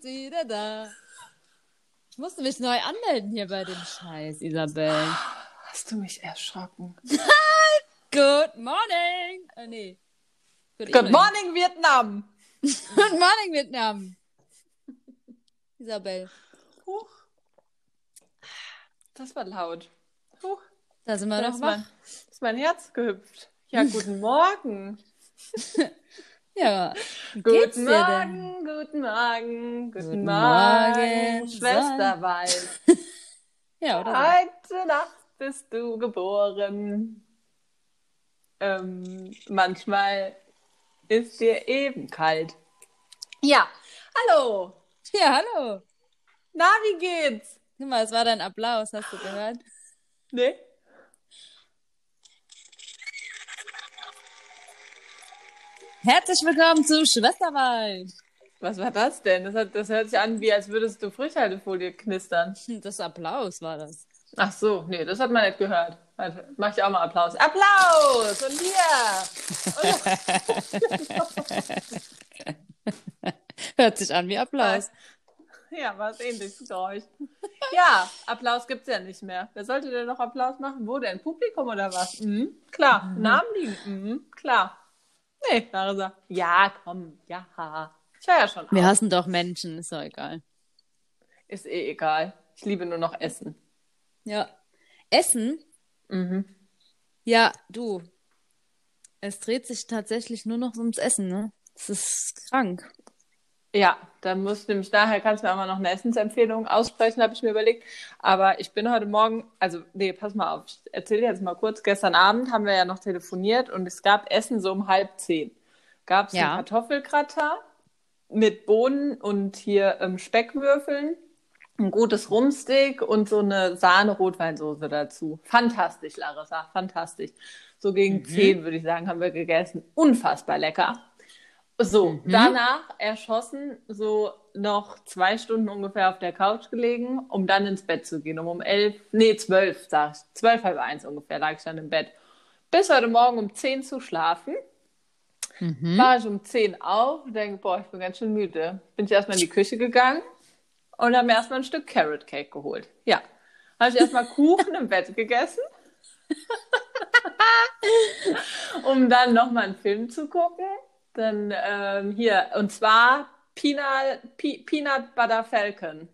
Ist wieder da. Ich musste mich neu anmelden hier bei dem Scheiß, Isabel. Hast du mich erschrocken? Good morning. Äh, nee. Good, Good morning, Vietnam. Good morning, Vietnam. Isabel. Huch. Das war laut. Huch. Da sind wir Da noch ist wach. mein, ist mein Herz gehüpft. Ja, guten Morgen. Ja. Guten? Morgen, guten Morgen, guten, Guten Morgen, Morgen, Schwesterwein. Ja, oder? Heute Nacht bist du geboren. Ähm, manchmal ist dir eben kalt. Ja, hallo. Ja, hallo. Na, wie geht's? Guck mal, es war dein Applaus, hast du gehört? Nee? Herzlich willkommen zu Schwesterwald. Was war das denn? Das, hat, das hört sich an, wie als würdest du Frischhaltefolie knistern. Das Applaus war das. Ach so, nee, das hat man nicht gehört. Warte, mach ich auch mal Applaus. Applaus! Und hier! Hört sich an wie Applaus. Ja, war es ähnliches Geräusch. Ja, Applaus gibt's ja nicht mehr. Wer sollte denn noch Applaus machen? Wo denn? Publikum oder was? Mhm, klar. Namen liegen. Mhm, klar. Nee, Larissa. Ja, komm. Ja. Ich höre ja schon Wir hassen doch Menschen, ist doch egal. Ist eh egal. Ich liebe nur noch Essen. Ja. Essen? Mhm. Ja, du. Es dreht sich tatsächlich nur noch ums Essen, ne? Das ist krank. Ja, dann muss nämlich daher kannst du mir auch mal noch eine Essensempfehlung aussprechen, habe ich mir überlegt. Aber ich bin heute Morgen, also nee, pass mal auf, ich erzähle jetzt mal kurz. Gestern Abend haben wir ja noch telefoniert und es gab Essen so um halb zehn. Gab es Ja. einen Kartoffelgratin mit Bohnen und hier ähm, Speckwürfeln, ein gutes Rumsteak und so eine Sahne-Rotweinsoße dazu. Fantastisch, Larissa, fantastisch. So gegen zehn, würde ich sagen, haben wir gegessen. Unfassbar lecker. So, danach erschossen, so noch zwei Stunden ungefähr auf der Couch gelegen, um dann ins Bett zu gehen. Um um elf, nee, zwölf, sag ich. Zwölf, halb eins ungefähr lag ich dann im Bett. Bis heute Morgen um zehn zu schlafen. War ich um zehn auf und denke, boah, ich bin ganz schön müde. Bin ich erstmal in die Küche gegangen und habe mir erstmal ein Stück Carrot Cake geholt. Ja. Habe ich erstmal Kuchen im Bett gegessen. um dann nochmal einen Film zu gucken. Dann ähm, hier, und zwar Peanut, Pe Peanut Butter Falcon.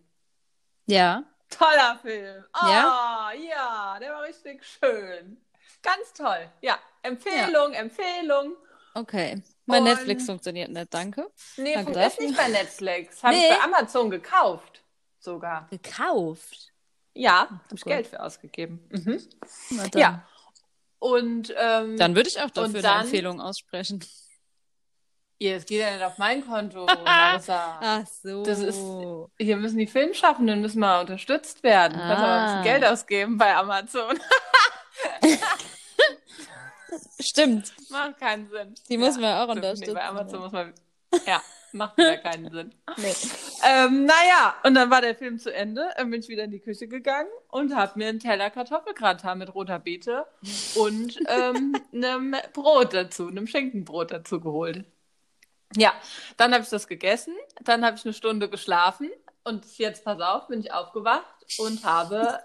Ja. Toller Film. Oh, Ja? ja, der war richtig schön. Ganz toll. Ja, Empfehlung, Empfehlung. Okay. Mein Und- Netflix funktioniert nicht, danke. Nee, Danke ist nicht bei Netflix. Habe Nee. ich bei Amazon gekauft. Sogar. Gekauft. Ja, habe ich. Geld für ausgegeben. Mhm. Dann. Ja. Und ähm, Dann würde ich auch dafür Und eine dann- Empfehlung aussprechen. Ja, es geht ja nicht auf mein Konto, Larissa. Ach so. Das ist, hier müssen die Filmschaffenden müssen mal unterstützt werden. Ein Ah. bisschen Geld ausgeben bei Amazon. Stimmt. Macht keinen Sinn. Die muss man auch unterstützen, Nee, bei Amazon ja. muss man. Ja, macht wieder keinen Sinn. Nee. Ähm, naja, und dann war der Film zu Ende, dann bin ich wieder in die Küche gegangen und habe mir einen Teller Kartoffelgratin mit roter Beete und ähm, einem Brot dazu, einem Schinkenbrot dazu geholt. Ja, dann habe ich das gegessen, dann habe ich eine Stunde geschlafen und jetzt, pass auf, bin ich aufgewacht und habe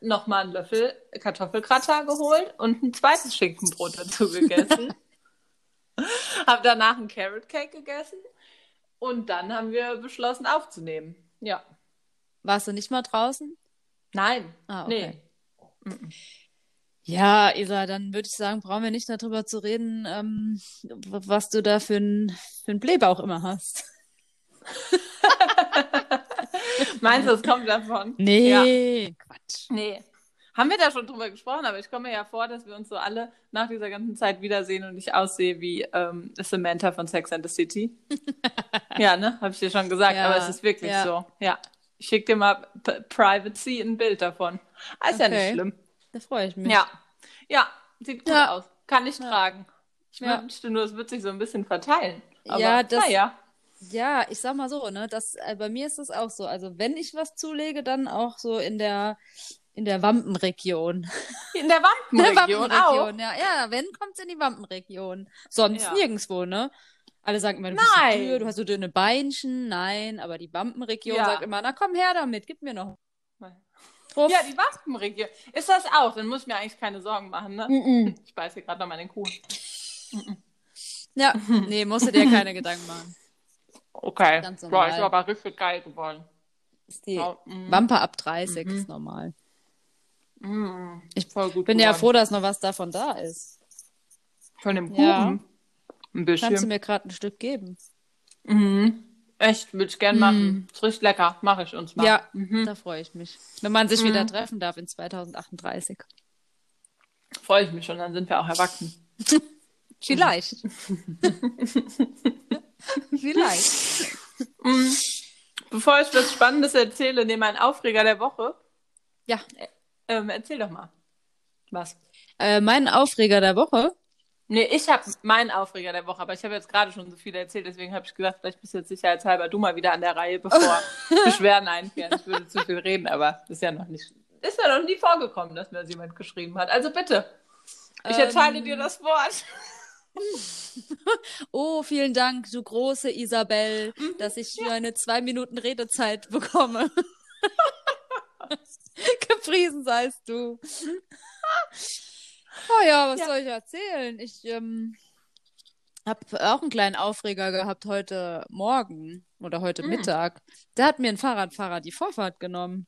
nochmal einen Löffel Kartoffelgratin geholt und ein zweites Schinkenbrot dazu gegessen. habe danach einen Carrot Cake gegessen und dann haben wir beschlossen aufzunehmen. Ja. Warst du nicht mal draußen? Nein. Ah, okay. Nee. Ja, Isa, dann würde ich sagen, brauchen wir nicht darüber zu reden, ähm, was du da für einen für Blähbauch immer hast. Meinst du, es kommt davon? Ja. Nee, Quatsch. Nee. Haben wir da schon drüber gesprochen, aber ich komme mir ja vor, dass wir uns so alle nach dieser ganzen Zeit wiedersehen und ich aussehe wie ähm, Samantha von Sex and the City. ja, ne? Habe ich dir schon gesagt, Ja, aber es ist wirklich ja. so. Ja. Ich schicke dir mal P Privacy ein Bild davon. Ah, Ist ja nicht Okay. schlimm. Da freue ich mich. Ja. Ja, sieht gut Ja. aus. Kann ich tragen. Ich Ja. wünschte nur, es wird sich so ein bisschen verteilen. Aber, Ja, das- naja. Ja, ich sag mal so, ne, das, äh, bei mir ist das auch so. Also wenn ich was zulege, dann auch so in der, In der Wampenregion. In der Wampenregion, der auch. Wampenregion, ja. Ja, wenn, kommt's in die Wampenregion. Sonst Ja. nirgendwo, ne? Alle sagen immer, du bist Nein. so dünn, du hast so dünne Beinchen. Nein, aber die Wampenregion Ja. sagt immer, na komm her damit, gib mir noch. Drauf. Ja, die Wampenregion. Ist das auch? Dann muss ich mir eigentlich keine Sorgen machen, ne? Mm-mm. Ich beiß hier gerade noch den Kuchen. Ja, nee, musst du dir keine Gedanken machen. Okay. Ganz Boah, normal. ist aber richtig geil geworden. Ist die Ja, mm. Wampe ab 30 Mhm. ist normal. Mm, Ich voll gut Bin ja geworden. froh, dass noch was davon da ist. Von dem Kuchen. Ja. Ein Kannst du bisschen. mir gerade ein Stück geben? Mhm. Echt, würde ich gern machen. Ist richtig lecker. Mache ich uns mal. Mm. Ja, Mhm. da freue ich mich. Wenn man sich wieder Mhm. treffen darf in 2038. Freue ich mich schon, dann sind wir auch erwachsen. Vielleicht. Vielleicht. Mm. Bevor ich was Spannendes erzähle, nehme ein Aufreger der Woche. Ja, Ähm, erzähl doch mal. Was? äh, mein Aufreger der Woche. Nee, ich habe meinen Aufreger der Woche, aber ich habe jetzt gerade schon so viel erzählt, deswegen habe ich gedacht, vielleicht bist du jetzt sicherheitshalber du mal wieder an der Reihe, bevor Beschwerden einkehren. Ich würde zu viel reden, aber ist ja noch nicht, ist ja noch nie vorgekommen, dass mir das jemand geschrieben hat. Also bitte, ich erteile Ähm, dir das Wort. Oh, vielen Dank, du große Isabel, Mhm. dass ich nur eine zwei Minuten Redezeit bekomme. Gepriesen seist du. Oh ja, was Ja. soll ich erzählen? Ich ähm, habe auch einen kleinen Aufreger gehabt heute Morgen oder heute Mm. Mittag. Da hat mir ein Fahrradfahrer die Vorfahrt genommen.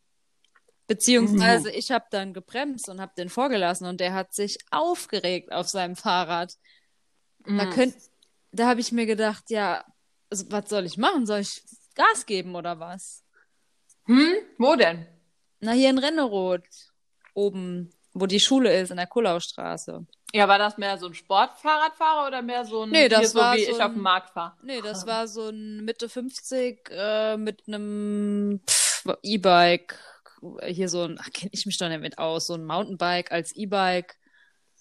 Beziehungsweise ich habe dann gebremst und habe den vorgelassen und der hat sich aufgeregt auf seinem Fahrrad. Da, Mhm. könnt, da habe ich mir gedacht, ja, also, was soll ich machen? Soll ich Gas geben oder was? Hm? Wo denn? Na, hier in Renneroth, oben, wo die Schule ist, in der Kullaustraße. Ja, war das mehr so ein Sportfahrradfahrer oder mehr so ein, Nee, das hier so war wie so ich ein- auf dem Markt fahre? Nee, das war so ein Mitte 50 äh, mit einem E-Bike. Hier so ein, kenne ich mich doch nicht mit aus, so ein Mountainbike als E-Bike.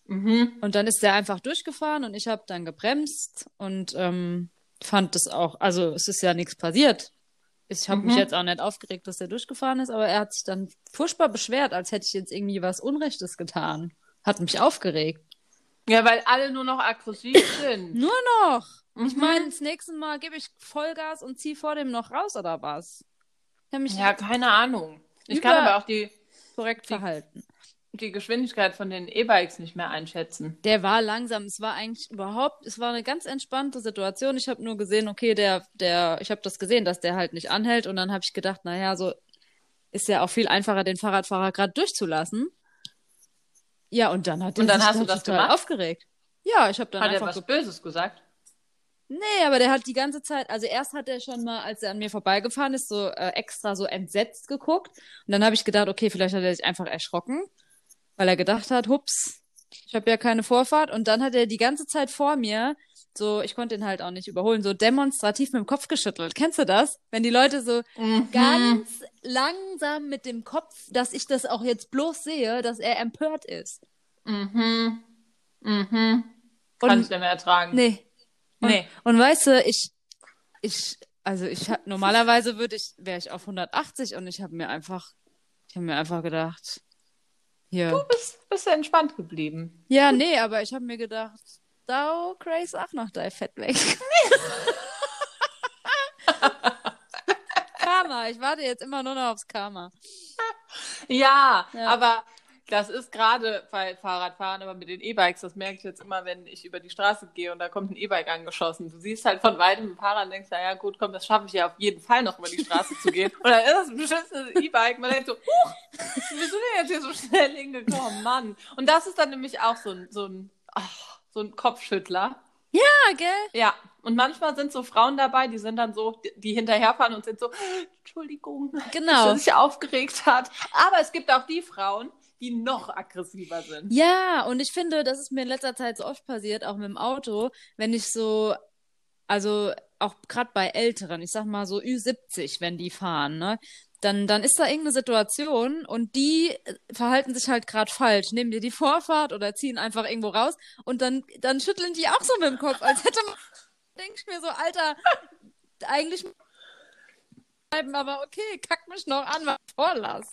Mhm. Und dann ist der einfach durchgefahren und ich habe dann gebremst und ähm, fand das auch, also es ist ja nichts passiert. Ich habe mich Mhm. jetzt auch nicht aufgeregt, dass der durchgefahren ist, aber er hat sich dann furchtbar beschwert, als hätte ich jetzt irgendwie was Unrechtes getan. Hat mich aufgeregt. Ja, weil alle nur noch aggressiv sind. Nur noch. Ich Mhm. meine, das nächste Mal gebe ich Vollgas und ziehe vor dem noch raus oder was? Ich mich Ja, keine Ahnung. Ich kann aber auch die, korrekt verhalten. Die Geschwindigkeit von den E-Bikes nicht mehr einschätzen. Der war langsam. Es war eigentlich überhaupt, es war eine ganz entspannte Situation. Ich habe nur gesehen, okay, der, der, ich habe das gesehen, dass der halt nicht anhält. Und dann habe ich gedacht, naja, so ist ja auch viel einfacher, den Fahrradfahrer gerade durchzulassen. Ja, und dann hat er Und dann sich hast du da das total gemacht? aufgeregt. Ja, ich habe dann Hat er einfach was Böses gesagt? Nee, aber der hat die ganze Zeit, also erst hat er schon mal, als er an mir vorbeigefahren ist, so äh, extra so entsetzt geguckt. Und dann habe ich gedacht, okay, vielleicht hat er sich einfach erschrocken, weil er gedacht hat, hups, ich habe ja keine Vorfahrt. Und dann hat er die ganze Zeit vor mir, so, ich konnte ihn halt auch nicht überholen, so demonstrativ mit dem Kopf geschüttelt. Kennst du das? Wenn die Leute so Mhm. ganz langsam mit dem Kopf, dass ich das auch jetzt bloß sehe, dass er empört ist. Mhm. Mhm. Kann Und- ich nicht mehr ertragen. Nee. Und, Nee. und weißt du, ich, ich, also ich normalerweise würde ich, wäre ich auf 180 und ich habe mir einfach, ich habe mir einfach gedacht, hier. Du bist, bist entspannt geblieben. Ja, nee, aber ich habe mir gedacht, da Grace auch noch dein Fett weg. Karma, ich warte jetzt immer nur noch aufs Karma. Ja, Ja. aber das ist gerade bei Fahrradfahren, aber mit den E-Bikes, das merke ich jetzt immer, wenn ich über die Straße gehe und da kommt ein E-Bike angeschossen. Du siehst halt von weitem ein Fahrrad und denkst, naja gut, komm, das schaffe ich ja auf jeden Fall noch über die Straße zu gehen. Und dann ist das ein beschissenes E-Bike. Man denkt so, huch, wie bist du denn jetzt hier so schnell hingekommen, Mann? Und das ist dann nämlich auch so ein, so ein, ach, so ein Kopfschüttler. Ja, gell? Ja, und manchmal sind so Frauen dabei, die sind dann so, die- die hinterherfahren und sind so, Entschuldigung, Genau. dass er sich aufgeregt hat. Aber es gibt auch die Frauen, die noch aggressiver sind. Ja, und ich finde, das ist mir in letzter Zeit so oft passiert, auch mit dem Auto, wenn ich so, also auch gerade bei Älteren, ich sag mal so Ü70, wenn die fahren, ne? Dann, dann ist da irgendeine Situation und die äh, verhalten sich halt gerade falsch, nehmen dir die Vorfahrt oder ziehen einfach irgendwo raus und dann, dann schütteln die auch so mit dem Kopf, als hätte man, denke ich mir so, Alter, eigentlich bleiben, aber okay, kack mich noch an, was vorlass.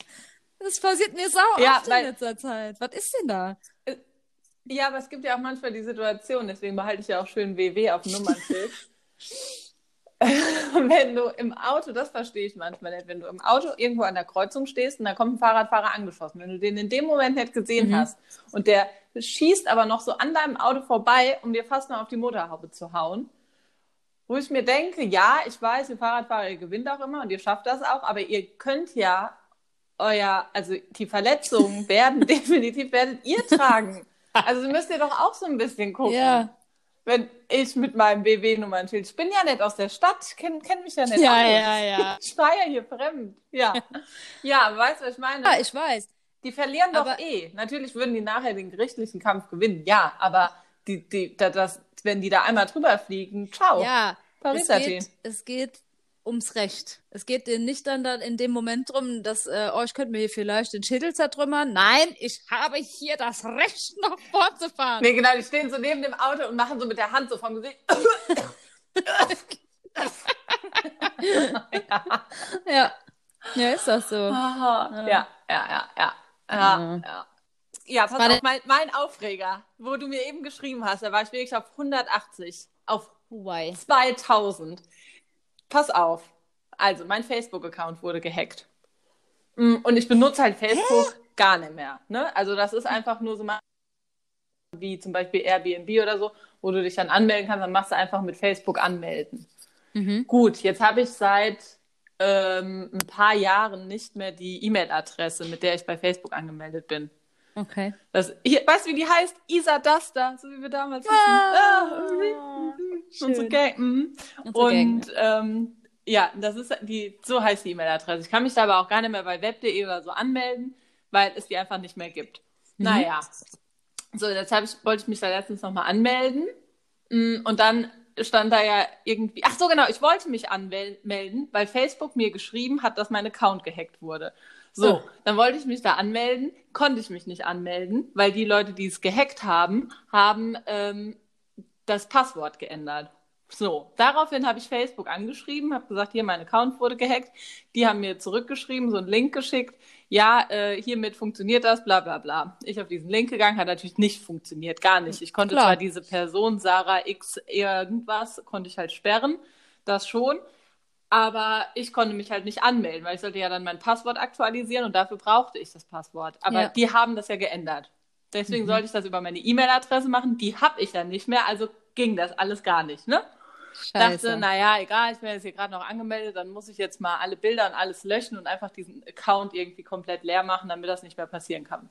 Das passiert mir sau Ja, oft weil- in letzter Zeit. Was ist denn da? Ja, aber es gibt ja auch manchmal die Situation, deswegen behalte ich ja auch schön WW auf Nummernschild. wenn du im Auto, das verstehe ich manchmal nicht, wenn du im Auto irgendwo an der Kreuzung stehst und da kommt ein Fahrradfahrer angeschossen, wenn du den in dem Moment nicht gesehen Mhm. hast und der schießt aber noch so an deinem Auto vorbei, um dir fast noch auf die Motorhaube zu hauen, wo ich mir denke, ja, ich weiß, ihr Fahrradfahrer, ihr gewinnt auch immer und ihr schafft das auch, aber ihr könnt ja euer, also die Verletzungen werden definitiv, werdet ihr tragen. Also müsst ihr doch auch so ein bisschen gucken. Ja. Wenn ich mit meinem BW-Nummernschild, ich bin ja nicht aus der Stadt, kenne kenn mich ja nicht Ja, aus. ja, ja. Ich war ja hier fremd. Ja. Ja, weißt du, was ich meine? Ja, ich weiß. Die verlieren doch Aber- eh. Natürlich würden die nachher den gerichtlichen Kampf gewinnen, ja, aber die, die, da- das, wenn die da einmal drüber fliegen, ciao. Ja, Paris es geht, es geht ums Recht. Es geht denen nicht dann, dann in dem Moment drum, dass, äh, oh, ich könnte mir hier vielleicht den Schädel zertrümmern. Nein, ich habe hier das Recht, noch fortzufahren. Nee, genau, die stehen so neben dem Auto und machen so mit der Hand so vom Gesicht. ja. Ja. Ja, ist das so. Ja, ja, ja, ja. Ja, ja. Ja, pass War auf, mein, mein Aufreger, wo du mir eben geschrieben hast, da war ich wirklich auf 180, auf Why? 2000. Pass auf. Also, mein Facebook-Account wurde gehackt. Mm, Und ich benutze halt Facebook gar nicht mehr. Ne? Also, das ist einfach nur so mal wie zum Beispiel Airbnb oder so, wo du dich dann anmelden kannst, dann machst du einfach mit Facebook anmelden. Mhm. Gut, jetzt habe ich seit ähm, ein paar Jahren nicht mehr die E-Mail-Adresse, mit der ich bei Facebook angemeldet bin. Okay. Das, hier, weißt du, wie die heißt? Isa Duster, so wie wir damals Ah, hießen. Unsere Gang. Mhm. Unsere Gang, Und ähm, ja, das ist die, so heißt die E-Mail-Adresse. Ich kann mich da aber auch gar nicht mehr bei web.de oder so anmelden, weil es die einfach nicht mehr gibt. Mhm. Naja. So, jetzt hab ich, wollte ich mich da letztens nochmal anmelden. Mm, Und dann stand da ja irgendwie, ach so genau, ich wollte mich anmelden, weil Facebook mir geschrieben hat, dass mein Account gehackt wurde. So, Oh. dann wollte ich mich da anmelden, konnte ich mich nicht anmelden, weil die Leute, die es gehackt haben, haben ähm, das Passwort geändert. So, daraufhin habe ich Facebook angeschrieben, habe gesagt, hier, mein Account wurde gehackt. Die haben mir zurückgeschrieben, so einen Link geschickt. Ja, äh, hiermit funktioniert das, bla bla bla. Ich auf diesen Link gegangen, hat natürlich nicht funktioniert, gar nicht. Ich konnte Klar. zwar diese Person, Sarah X irgendwas, konnte ich halt sperren, das schon. Aber ich konnte mich halt nicht anmelden, weil ich sollte ja dann mein Passwort aktualisieren und dafür brauchte ich das Passwort. Aber Ja. die haben das ja geändert. Deswegen Mhm. sollte ich das über meine E-Mail-Adresse machen. Die habe ich ja nicht mehr, also ging das alles gar nicht, ne? Scheiße. Dachte, naja, egal, ich bin jetzt hier gerade noch angemeldet, dann muss ich jetzt mal alle Bilder und alles löschen und einfach diesen Account irgendwie komplett leer machen, damit das nicht mehr passieren kann.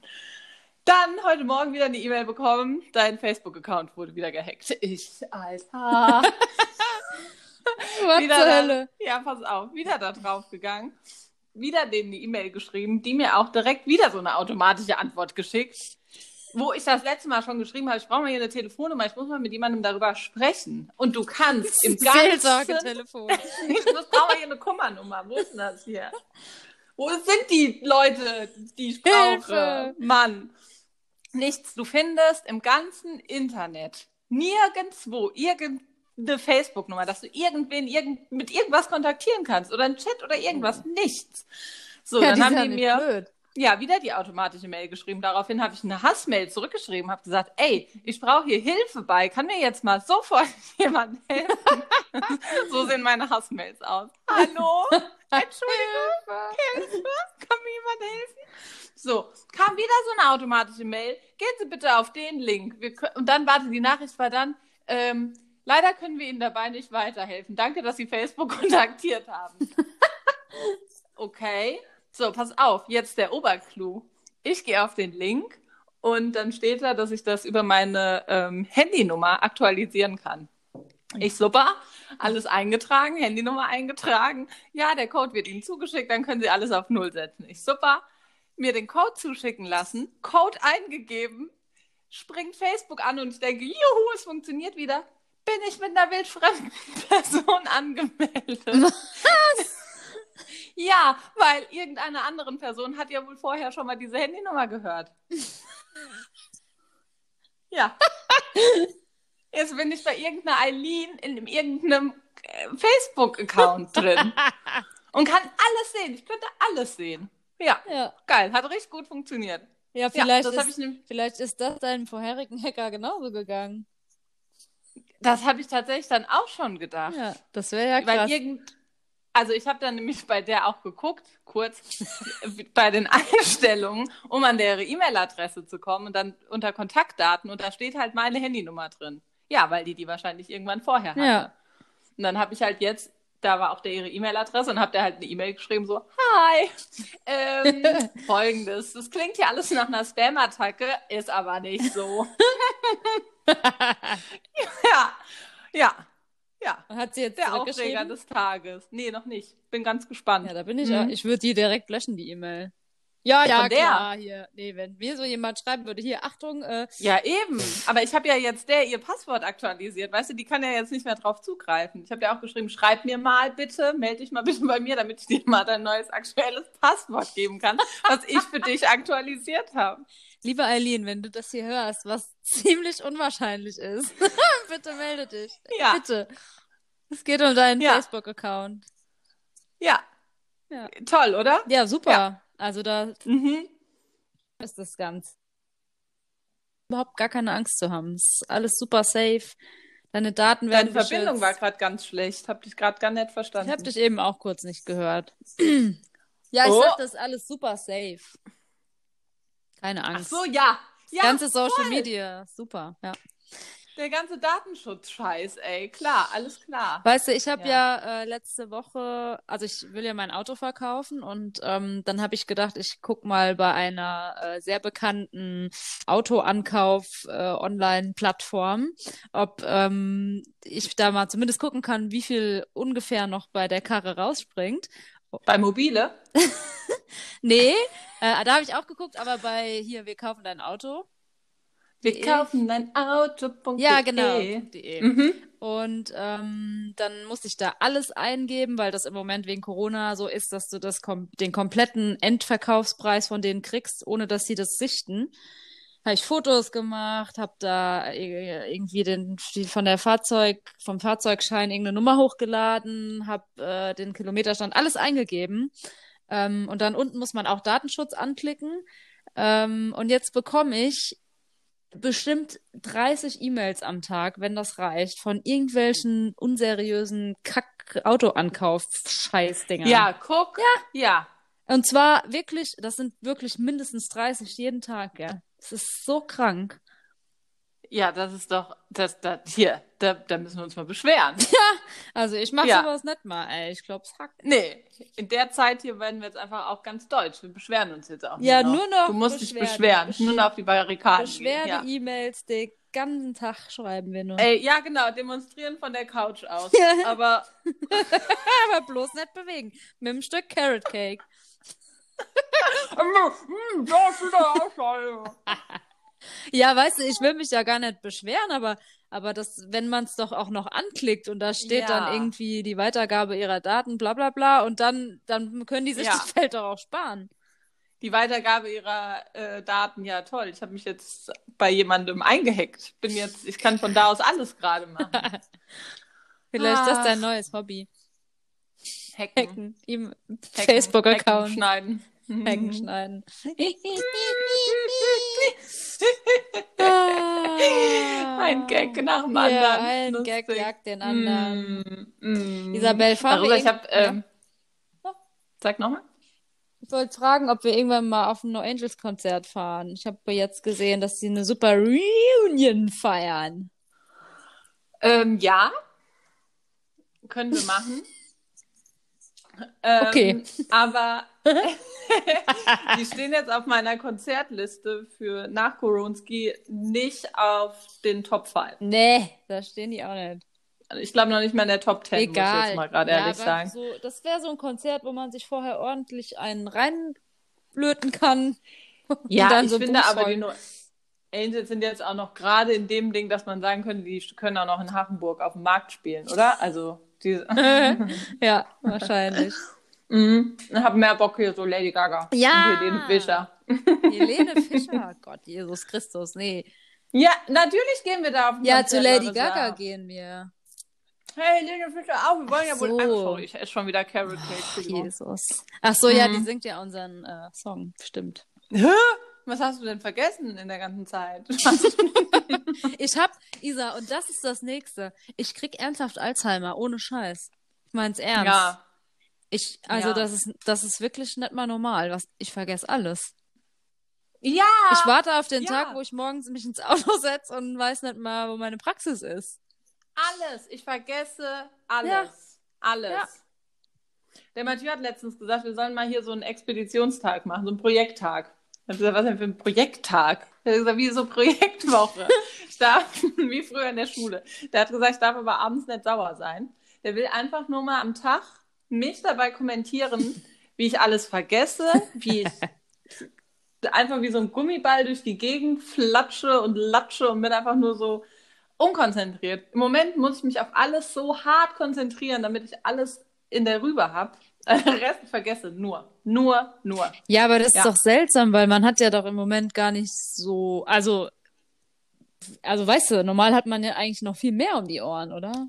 Dann heute Morgen wieder eine E-Mail bekommen, dein Facebook-Account wurde wieder gehackt. Ich, Alter. Was wieder zur da, Hölle? Ja, pass auf, wieder da drauf gegangen, wieder denen die E-Mail geschrieben, die mir auch direkt wieder so eine automatische Antwort geschickt, wo ich das letzte Mal schon geschrieben habe, ich brauche mal hier eine Telefonnummer, ich muss mal mit jemandem darüber sprechen. Und du kannst im Ganzen... Seelsorgetelefon. Ich muss brauche mal hier eine Kummernummer. Wo ist denn das hier? Wo sind die Leute, die ich brauche? Hilfe! Mann. Nichts. Du findest im ganzen Internet nirgendwo irgendeine Facebook-Nummer, dass du irgendwen irgend, mit irgendwas kontaktieren kannst oder einen Chat oder irgendwas. Nichts. So, Ja, dann haben die mir blöd. Ja, wieder die automatische Mail geschrieben. Daraufhin habe ich eine Hassmail zurückgeschrieben, habe gesagt, ey, ich brauche hier Hilfe bei. Kann mir jetzt mal sofort jemand helfen? so sehen meine Hassmails aus. Hallo? Entschuldigung, Hilfe? Kann mir jemand helfen? So, kam wieder so eine automatische Mail. Gehen Sie bitte auf den Link. Wir kö- und dann warte, die Nachricht war dann, ähm, leider können wir Ihnen dabei nicht weiterhelfen. Danke, dass Sie Facebook kontaktiert haben. Okay. So, pass auf, jetzt der Oberclou. Ich gehe auf den Link und dann steht da, dass ich das über meine ähm, Handynummer aktualisieren kann. Ich super, alles eingetragen, Handynummer eingetragen. Ja, der Code wird Ihnen zugeschickt, dann können Sie alles auf Null setzen. Ich super, mir den Code zuschicken lassen, Code eingegeben, springt Facebook an und ich denke, juhu, es funktioniert wieder. Bin ich mit einer wildfremden Person angemeldet. Ja, weil irgendeine andere Person hat ja wohl vorher schon mal diese Handynummer gehört. Ja. Jetzt bin ich bei irgendeiner Eileen in irgendeinem äh, Facebook-Account drin und kann alles sehen. Ich könnte alles sehen. Ja, Ja, geil. Hat richtig gut funktioniert. ja vielleicht, hab ist, nem- vielleicht ist das deinem vorherigen Hacker genauso gegangen. Das habe ich tatsächlich dann auch schon gedacht. Ja, das wäre ja Weil krass. irgend, also ich habe dann nämlich bei der auch geguckt, kurz, bei den Einstellungen, um an deren E-Mail-Adresse zu kommen und dann unter Kontaktdaten und da steht halt meine Handynummer drin. Ja, weil die die wahrscheinlich irgendwann vorher hatte. Ja. Und dann habe ich halt jetzt, da war auch der ihre E-Mail-Adresse und habe der halt eine E-Mail geschrieben so, hi, ähm, folgendes, das klingt hier alles nach einer Spam-Attacke, ist aber nicht so. ja, ja, ja. Hat sie jetzt Der Aufreger des Tages. Nee, noch nicht. Bin ganz gespannt. Ja, da bin ich Mhm. auch. Ich würde die direkt löschen, die E-Mail. Ja, ja, klar, hier. Nee, wenn mir so jemand schreiben würde, hier, Achtung, äh, Ja, eben. Aber ich habe ja jetzt der ihr Passwort aktualisiert. Weißt du, die kann ja jetzt nicht mehr drauf zugreifen. Ich habe ja auch geschrieben, schreib mir mal bitte, melde dich mal bitte bei mir, damit ich dir mal dein neues aktuelles Passwort geben kann, was ich für dich aktualisiert habe. liebe Eileen, wenn du das hier hörst, was ziemlich unwahrscheinlich ist, bitte melde dich. Ja. Bitte. Es geht um deinen Ja. Facebook-Account. Ja. Ja. Toll, oder? Ja, super. Ja. Also da Mhm. ist das ganz. Überhaupt gar keine Angst zu haben. Es ist alles super safe. Deine Daten Deine werden Verbindung war geschützt. gerade ganz schlecht. Hab dich gerade gar nicht Ich verstanden. habe dich eben auch kurz nicht gehört. ja, ich Oh. sag, das ist alles super safe. Keine Ach Angst. so, ja. Ja, Ganze Social. Media, super, ja. Der ganze Datenschutz-Scheiß, ey. Klar, alles klar. Weißt du, ich habe Ja. ja, äh, letzte Woche, also ich will ja mein Auto verkaufen und ähm, dann habe ich gedacht, ich guck mal bei einer äh, sehr bekannten Autoankauf äh, ob ähm, ich da mal zumindest gucken kann, wie viel ungefähr noch bei der Karre rausspringt. Bei Mobile? Nee, äh, da habe ich auch geguckt, aber bei hier, wir kaufen dein Auto. Wir kaufen dein Auto.de. Ja, genau. .de. Mhm. Und ähm, dann musste ich da alles eingeben, weil das im Moment wegen Corona so ist, dass du das kom den kompletten Endverkaufspreis von denen kriegst, ohne dass sie das sichten. Habe ich Fotos gemacht, habe da äh, irgendwie den von der Fahrzeug vom Fahrzeugschein irgendeine Nummer hochgeladen, habe äh, den Kilometerstand alles eingegeben ähm, und dann unten muss man auch Datenschutz anklicken. Ähm, und jetzt bekomme ich bestimmt 30 E-Mails am Tag, wenn das reicht, von irgendwelchen unseriösen Kack-Autoankauf-Scheißdingern. Ja, guck. Ja. Ja. Und zwar wirklich, das sind wirklich mindestens 30 jeden Tag, ja. Es ist so krank. Ja, das ist doch, das, das, hier, da, da müssen wir uns mal beschweren. Also ich mach Ja. sowas nicht mal, ey. Ich glaub's hackt. Nee, in der Zeit hier werden wir jetzt einfach auch ganz deutsch. Wir beschweren uns jetzt auch Ja, nur noch. nur noch Du musst dich beschweren. Besch- Nur noch auf die Barrikaden gehen. Ja. Beschwerde-E-Mails, den ganzen Tag schreiben wir nur. Ey, ja, genau, demonstrieren von der Couch aus. Ja. Aber Aber bloß nicht bewegen. Mit einem Stück Carrot Cake. Hm, das wieder. Ja, weißt du, ich will mich ja gar nicht beschweren, aber, aber das, wenn man es doch auch noch anklickt und da steht Ja. dann irgendwie die Weitergabe ihrer Daten, bla bla bla, und dann, dann können die sich Ja. das Feld doch auch sparen. Die Weitergabe ihrer äh, Daten, ja toll. Ich habe mich jetzt bei jemandem eingehackt. Bin jetzt, ich kann von da aus alles gerade machen. Vielleicht ist das dein neues Hobby. Hacken. Hacken. Ihm Facebook-Account. Hacken, schneiden. Hacken schneiden. Ein Gag nach dem Ja, anderen. ein Lustig. Gag jagt den anderen. Mm, mm. Isabel, wir Darüber, ich habe, ähm, sag nochmal. Ich wollte fragen, ob wir irgendwann mal auf ein No Angels Konzert fahren. Ich habe jetzt gesehen, dass sie eine super Reunion feiern. Ähm, ja, können wir machen. ähm, Okay. Aber die stehen jetzt auf meiner Konzertliste für nach Koronski nicht auf den Top 5. Nee, da stehen die auch nicht. Also ich glaube noch nicht mal in der Top 10, muss ich Egal. jetzt mal gerade Ja, ehrlich sagen. So, das wäre so ein Konzert, wo man sich vorher ordentlich einen reinblöten kann. Ja, dann ich so finde aber, die. No Angels sind jetzt auch noch gerade in dem Ding, dass man sagen könnte, die können auch noch in Hachenburg auf dem Markt spielen, oder? Also, die ja, wahrscheinlich. mhm. haben mehr Bock hier so Lady Gaga. Ja. Und den Fischer. Helene Fischer, Gott, Jesus Christus, nee. Ja, natürlich gehen wir da auf Ja, zu Konzert, Lady. Gaga gehen wir. Hey, Lene, bitte auf, wir wollen ja wohl so. anschauen. Ich esse schon wieder Carrot Cake. Entschuldigung. Jesus. Ach so, ja, Mhm. die singt ja unseren äh, Song, stimmt. Hä? Was hast du denn vergessen in der ganzen Zeit? Ich hab, Isa, und das ist das Nächste. Ich krieg ernsthaft Alzheimer, ohne Scheiß. Ich mein's ernst. ja. Ich, also Ja. das ist, das ist wirklich nicht mal normal. Was, ich vergesse alles. Ja! Ich warte auf den ja. Tag, wo ich morgens mich ins Auto setze und weiß nicht mal, wo meine Praxis ist. Alles. Ich vergesse alles. Ja. Alles. Der Mathieu hat letztens gesagt, wir sollen mal hier so einen Expeditionstag machen, so einen Projekttag. Ich hab gesagt, was denn für ein Projekttag? Er hat gesagt, wie so Projektwoche. Ich darf, wie früher in der Schule. Der hat gesagt, ich darf aber abends nicht sauer sein. Der will einfach nur mal am Tag mich dabei kommentieren, wie ich alles vergesse, wie ich einfach wie so ein Gummiball durch die Gegend flatsche und latsche und bin einfach nur so unkonzentriert. Im Moment muss ich mich auf alles so hart konzentrieren, damit ich alles in der Rübe habe. Den Rest vergesse nur. Nur, nur. Ja, aber das Ja. ist doch seltsam, weil man hat ja doch im Moment gar nicht so, also, also weißt du, normal hat man ja eigentlich noch viel mehr um die Ohren, oder?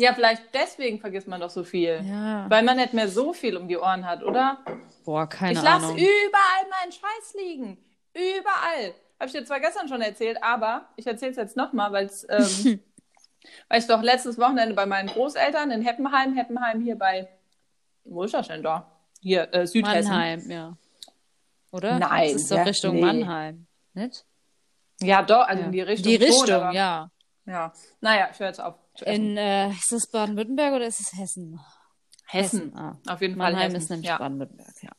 Ja, vielleicht deswegen vergisst man doch so viel. Ja. Weil man nicht mehr so viel um die Ohren hat, oder? Boah, keine ich lasse Ahnung. überall meinen Scheiß liegen. Überall. Habe ich dir zwar gestern schon erzählt, aber ich erzähle es jetzt nochmal, weil es, ähm, weil ich doch letztes Wochenende bei meinen Großeltern in Heppenheim, Heppenheim hier bei, wo ist das denn da? Hier, äh, Südhessen. Mannheim, ja. Oder? Nein, Das ist doch ja, Richtung nee. Mannheim, nicht? Ja, doch, also Ja. in die Richtung. Die Richtung, schon, aber, ja. ja. Naja, ich höre jetzt auf. In, äh, ist das Baden-Württemberg oder ist es Hessen? Hessen. Ah. Auf jeden Fall Mannheim Hessen. ist nämlich ja. Baden-Württemberg, ja.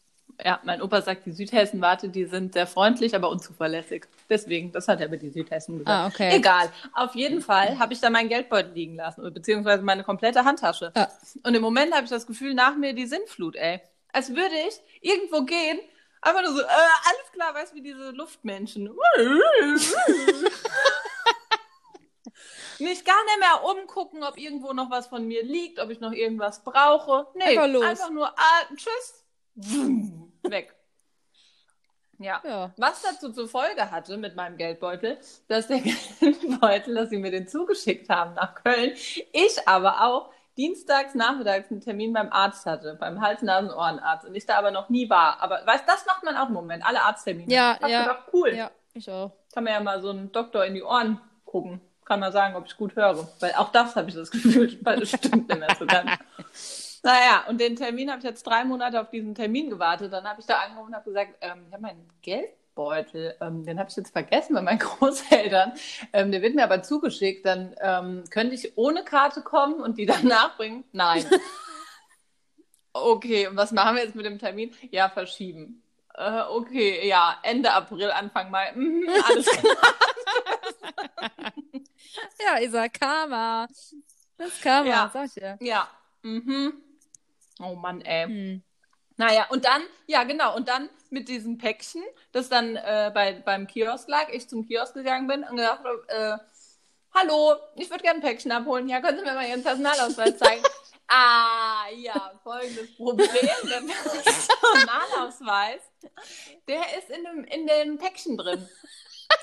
ja, mein Opa sagt, die Südhessen, warte, die sind sehr freundlich, aber unzuverlässig. Deswegen, das hat er über die Südhessen gesagt. Ah, okay. Egal. Auf jeden Fall habe ich da meinen Geldbeutel liegen lassen, beziehungsweise meine komplette Handtasche. Ja. Und im Moment habe ich das Gefühl, nach mir die Sinnflut, ey. Als würde ich irgendwo gehen, einfach nur so, äh, alles klar, weißt du, wie diese Luftmenschen. Mich gar nicht mehr umgucken, ob irgendwo noch was von mir liegt, ob ich noch irgendwas brauche. Nee, Einfach los. einfach nur, ah, tschüss, weg. Ja. Ja. Was dazu zur Folge hatte mit meinem Geldbeutel, dass der Geldbeutel, dass sie mir den zugeschickt haben nach Köln, ich aber auch dienstags nachmittags einen Termin beim Arzt hatte, beim Hals-Nasen-Ohrenarzt und ich da aber noch nie war. Aber weißt das macht man auch im Moment, alle Arzttermine. Ja, Hab ja. gedacht, cool. Ja, ich auch. Kann man ja mal so einen Doktor in die Ohren gucken. Kann mal sagen, ob ich gut höre. Weil auch das habe ich das Gefühl, weil es stimmt nicht mehr so ganz. Naja, und den Termin habe ich jetzt drei Monate auf diesen Termin gewartet. Dann habe ich da angerufen und habe gesagt, ähm, ich habe meinen Geldbeutel, ähm, den habe ich jetzt vergessen bei meinen Großeltern. Ähm, der wird mir aber zugeschickt. Dann ähm, könnte ich ohne Karte kommen und die dann nachbringen? Nein. Okay, und was machen wir jetzt mit dem Termin? Ja, verschieben. Äh, okay, ja, Ende April, Anfang Mai. Mhm, alles klar. Ja, Isa, Karma. Das ist Karma, Ja. sag ich dir. Ja. Mhm. Oh Mann, ey. Hm. Naja, und dann, ja genau, und dann mit diesem Päckchen, das dann äh, bei, beim Kiosk lag, ich zum Kiosk gegangen bin und gesagt habe, äh, hallo, ich würde gerne ein Päckchen abholen. Ja, können Sie mir mal Ihren Personalausweis zeigen? ah, ja, folgendes Problem. Der Personalausweis, der ist in dem, in dem Päckchen drin.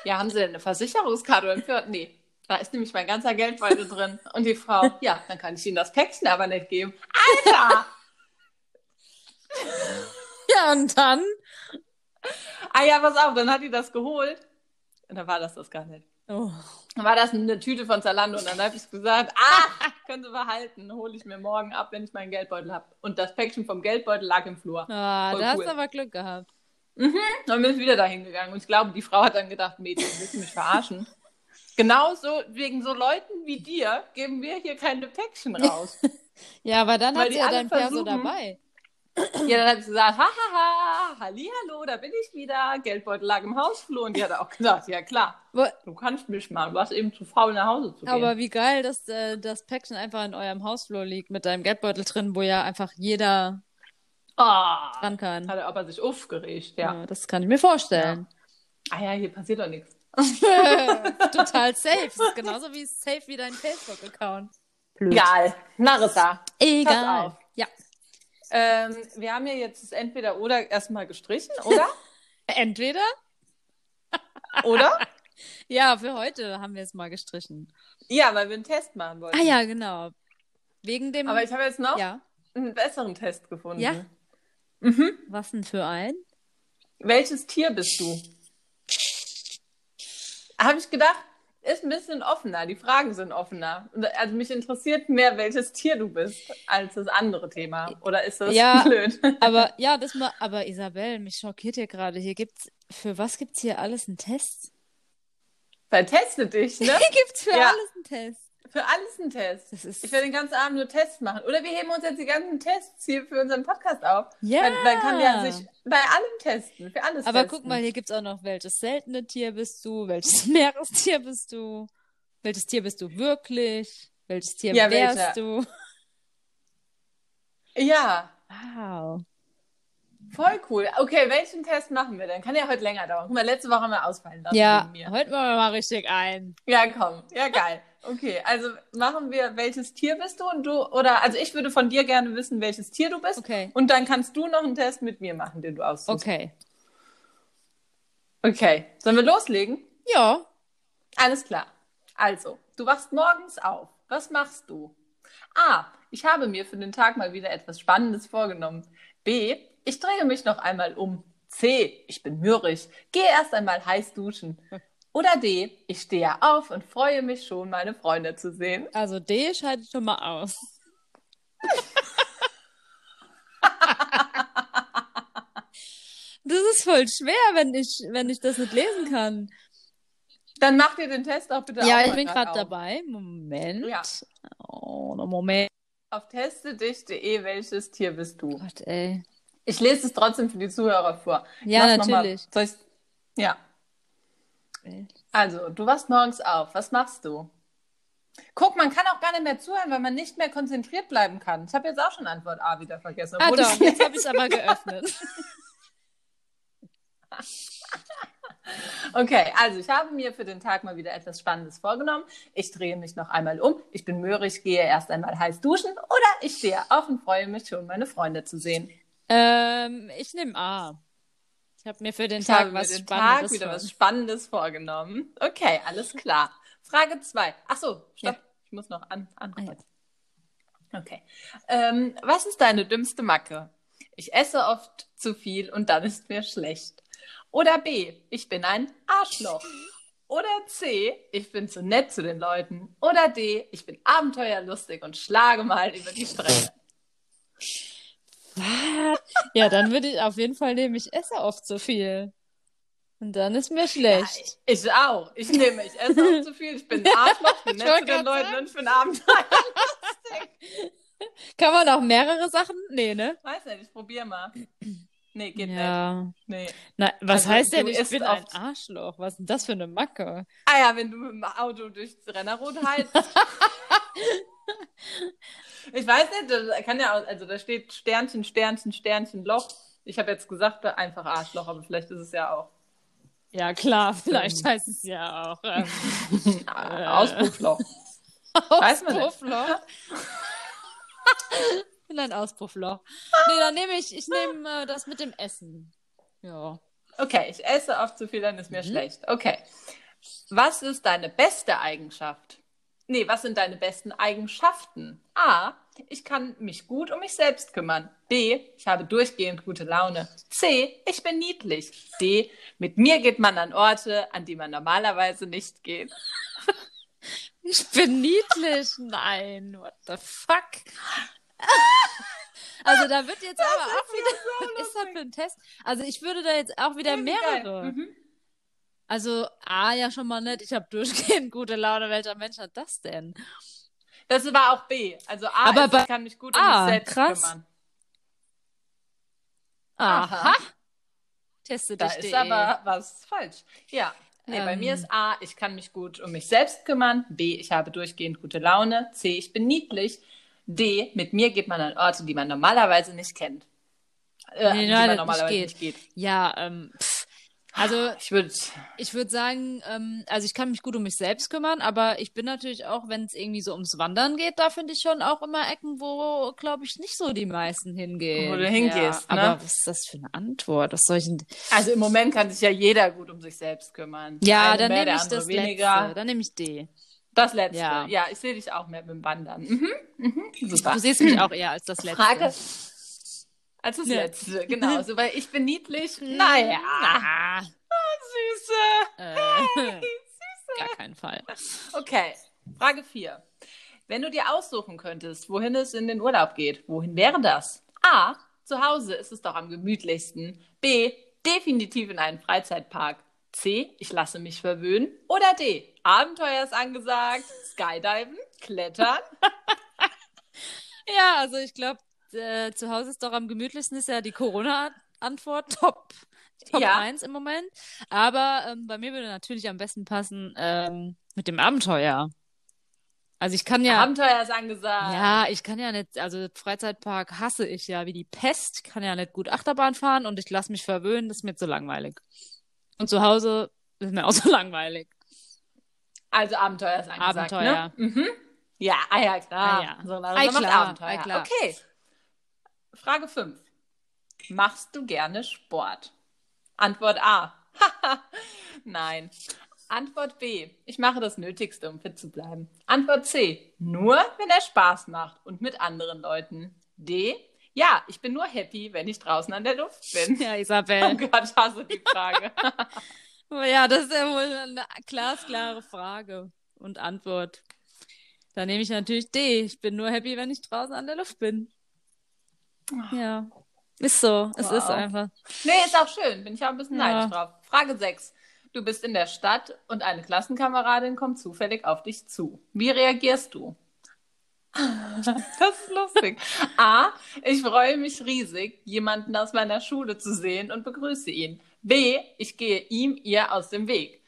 Ja, haben Sie denn eine Versicherungskarte oder ein Führer? Nee. Da ist nämlich mein ganzer Geldbeutel drin. Und die Frau, ja, dann kann ich Ihnen das Päckchen aber nicht geben. Alter! Ja, und dann? Ah ja, pass auf, dann hat die das geholt. Und dann war das das gar nicht. Oh. Dann war das eine Tüte von Zalando und dann habe ich gesagt, ah, können Sie behalten, hole ich mir morgen ab, wenn ich meinen Geldbeutel habe. Und das Päckchen vom Geldbeutel lag im Flur. Ah, Voll da cool. hast du aber Glück gehabt. Dann bin ich wieder dahin gegangen und ich glaube, die Frau hat dann gedacht, Mädchen, willst du mich verarschen? Genauso, wegen so Leuten wie dir geben wir hier keine Päckchen raus. Ja, aber dann hat sie ja dein Perso versuchen- dabei. ja, dann habe ich gesagt, hahaha, hallihallo, da bin ich wieder. Geldbeutel lag im Hausflur und die hat auch gesagt, ja klar, du kannst mich mal, du warst eben zu faul nach Hause zu gehen. aber wie geil, dass äh, das Päckchen einfach in eurem Hausflur liegt mit deinem Geldbeutel drin, wo ja einfach jeder Ah, dran kann. hat er aber sich aufgeregt, ja. Ja, das kann ich mir vorstellen. Ah ja, hier passiert doch nichts. Total safe. Das ist genauso wie safe wie dein Facebook-Account. Egal, Narissa. Egal. auf. Ja. Ähm, wir haben ja jetzt das entweder oder erstmal gestrichen, oder? Entweder. oder? Ja, für heute haben wir es mal gestrichen. Ja, weil wir einen Test machen wollten. Ah ja, genau. Wegen dem. Aber ich habe jetzt noch ja. einen besseren Test gefunden. Ja? Was denn für ein? Welches Tier bist du? Habe ich gedacht, ist ein bisschen offener. Die Fragen sind offener. Also mich interessiert mehr, welches Tier du bist, als das andere Thema. Oder ist das Ja. blöd? Aber ja, das mal. Aber Isabel, mich schockiert hier gerade. Hier gibt's. Für was gibt's hier alles einen Test? Verteste dich, ne? Hier gibt's für Ja. alles einen Test. Für alles ein Test. Ich werde den ganzen Abend nur Tests machen. Oder wir heben uns jetzt die ganzen Tests hier für unseren Podcast auf. Ja. Dann, dann kann der sich bei allem testen. Für alles Aber testen. guck mal, hier gibt's auch noch, welches seltene Tier bist du, welches Meerestier bist du, welches Tier bist du wirklich, welches Tier Ja, wärst welcher? du. Ja, Wow. Voll cool. Okay, welchen Test machen wir denn? Kann ja heute länger dauern. Guck mal, letzte Woche haben wir ausfallen lassen Ja, heute machen wir mal richtig ein. Ja, komm. Ja, geil. Okay, also machen wir, welches Tier bist du und du, oder, also ich würde von dir gerne wissen, welches Tier du bist. Okay. Und dann kannst du noch einen Test mit mir machen, den du aussuchst. Okay. Okay. Sollen wir loslegen? Ja. Alles klar. Also, du wachst morgens auf. Was machst du? A. Ich habe mir für den Tag mal wieder etwas Spannendes vorgenommen. B. Ich drehe mich noch einmal um. C. Ich bin mürrisch. Gehe erst einmal heiß duschen. Oder D. Ich stehe auf und freue mich schon, meine Freunde zu sehen. Also D schalte ich schon mal aus. Das ist voll schwer, wenn ich, wenn ich das nicht lesen kann. Dann mach dir den Test auch bitte Ja, auch ich bin gerade dabei. Moment. Ja. Oh, Moment. Auf teste.dich.de, welches Tier bist du? Gott, ey. Ich lese es trotzdem für die Zuhörer vor. Ja, mal. natürlich. Soll ich's? Ja. Also, du wachst morgens auf. Was machst du? Guck, man kann auch gar nicht mehr zuhören, weil man nicht mehr konzentriert bleiben kann. Ich habe jetzt auch schon Antwort A wieder vergessen. Ah, doch, ich- jetzt habe ich es aber geöffnet. Okay, also ich habe mir für den Tag mal wieder etwas Spannendes vorgenommen. Ich drehe mich noch einmal um. Ich bin mürrisch, gehe erst einmal heiß duschen oder ich stehe auf und freue mich schon, meine Freunde zu sehen. Ähm, ich nehme A. Ich habe mir für den Ich Tag was den Spannendes Tag wieder was Spannendes vorgenommen. Okay, alles klar. Frage 2. Ach so, stopp. Ja. Ich muss noch an Ah, ja. ankreuzen. Okay. Ähm, was ist deine dümmste Macke? Ich esse oft zu viel und dann ist mir schlecht. Oder B. Ich bin ein Arschloch. Oder C. Ich bin zu nett zu den Leuten. Oder D. Ich bin abenteuerlustig und schlage mal über die Stränge. Ja, dann würde ich auf jeden Fall nehmen, ich esse oft so viel. Und dann ist mir schlecht. Ich auch. Ich nehme, ich esse auch zu viel. Ich bin ein Arschloch, ich bin Ich nett zu den Leuten und ich bin abenteuerlustig. Kann man auch mehrere Sachen? Nee, ne? Weiß nicht, ich probier mal. Nee, geht nicht. Ja. Nee. Na, was Also, heißt denn, ich bin ein oft- Arschloch? Was ist denn das für eine Macke? Ah ja, wenn du mit dem Auto durchs Rennerrot heizt. ich weiß nicht, da kann ja auch, also da steht Sternchen, Sternchen, Sternchen, Loch. Ich habe jetzt gesagt, einfach Arschloch, aber vielleicht ist es ja auch Ja, klar, vielleicht heißt es ja auch ähm, Auspuffloch. Man nicht. Auspuffloch. Ich bin ein Auspuffloch. Nee, dann nehme ich, ich nehme äh, das mit dem Essen. Ja. Okay, ich esse oft zu viel, dann ist Mhm. mir schlecht. Okay. Was ist deine beste Eigenschaft? Nee, was sind deine besten Eigenschaften? A. Ich kann mich gut um mich selbst kümmern. B. Ich habe durchgehend gute Laune. C. Ich bin niedlich. D. Mit mir geht man an Orte, an die man normalerweise nicht geht. Ich bin niedlich. Nein, what the fuck? Also da wird jetzt aber auch wieder, was ist das für ein Test? Also ich würde da jetzt auch wieder mehrere. Mhm. Also A, ja schon mal nett, ich habe durchgehend gute Laune. Welcher Mensch hat das denn? Das war auch B. Also A Aber ist, bei- ich kann mich gut um Ah, mich selbst krass. kümmern. Aha. Teste Da dich. ist aber was falsch. Ja. Nee, bei Ähm. mir ist A, ich kann mich gut um mich selbst kümmern. B, ich habe durchgehend gute Laune. C, ich bin niedlich. D, mit mir geht man an Orte, die man normalerweise nicht kennt. Äh, Nee, die man normalerweise nicht nicht geht. Ja, ähm, pff. Also Ich würde, ich würde sagen, ähm, also ich kann mich gut um mich selbst kümmern, aber ich bin natürlich auch, wenn es irgendwie so ums Wandern geht, da finde ich schon auch immer Ecken, wo, glaube ich, nicht so die meisten hingehen. Wo du hingehst, ja, ne? Aber was ist das für eine Antwort? Was soll ich denn... also im Moment kann sich ja jeder gut um sich selbst kümmern. Ja, eine dann nehme ich das weniger. letzte. Dann nehme ich D. Das letzte. Ja. Ja, ich sehe dich auch mehr mit dem Wandern. Mhm. Mhm. Super. Du siehst mich auch eher als das letzte. Frage als das Ja. letzte, genau. So, weil ich bin niedlich. Naja, Ah, süße. äh, gar keinen Fall. Okay, Frage 4. Wenn du dir aussuchen könntest, wohin es in den Urlaub geht, wohin wäre das? A. Zu Hause ist es doch am gemütlichsten. B. Definitiv in einen Freizeitpark. C. Ich lasse mich verwöhnen. Oder D. Abenteuer ist angesagt. Skydiven, Klettern. Ja, also ich glaube, äh, zu Hause ist doch am gemütlichsten, ist ja die Corona-Antwort Top, Top Ja. 1 im Moment. Aber ähm, bei mir würde natürlich am besten passen ähm, mit dem Abenteuer. Also ich kann ja, Abenteuer ist angesagt. ja, ich kann ja nicht, also Freizeitpark hasse ich ja wie die Pest, Ich kann ja nicht gut Achterbahn fahren und ich lasse mich verwöhnen, das ist mir zu langweilig. Und zu Hause ist mir auch so langweilig. Also Abenteuer ist angesagt. Abenteuer. Ne? Mhm. Ja, ah ja, klar. Ah ja. So, Ah, Larissa macht klar, Abenteuer. ah, klar. Okay. Frage 5. Machst du gerne Sport? Antwort A. Nein. Antwort B. Ich mache das Nötigste, um fit zu bleiben. Antwort C. Nur, wenn er Spaß macht und mit anderen Leuten. D. Ja, ich bin nur happy, wenn ich draußen an der Luft bin. Ja, Oh Isabel. Gott, ich hasse die Frage. Ja, das ist ja wohl eine glasklare Frage und Antwort. Da nehme ich natürlich D. Ich bin nur happy, wenn ich draußen an der Luft bin. Ja. Ist so. Es Wow. ist einfach. Nee, ist auch schön. Bin ich auch ein bisschen Ja. neidisch drauf. Frage 6. Du bist in der Stadt und eine Klassenkameradin kommt zufällig auf dich zu. Wie reagierst du? Das ist lustig. A. Ich freue mich riesig, jemanden aus meiner Schule zu sehen und begrüße ihn. B. Ich gehe ihm, ihr aus dem Weg.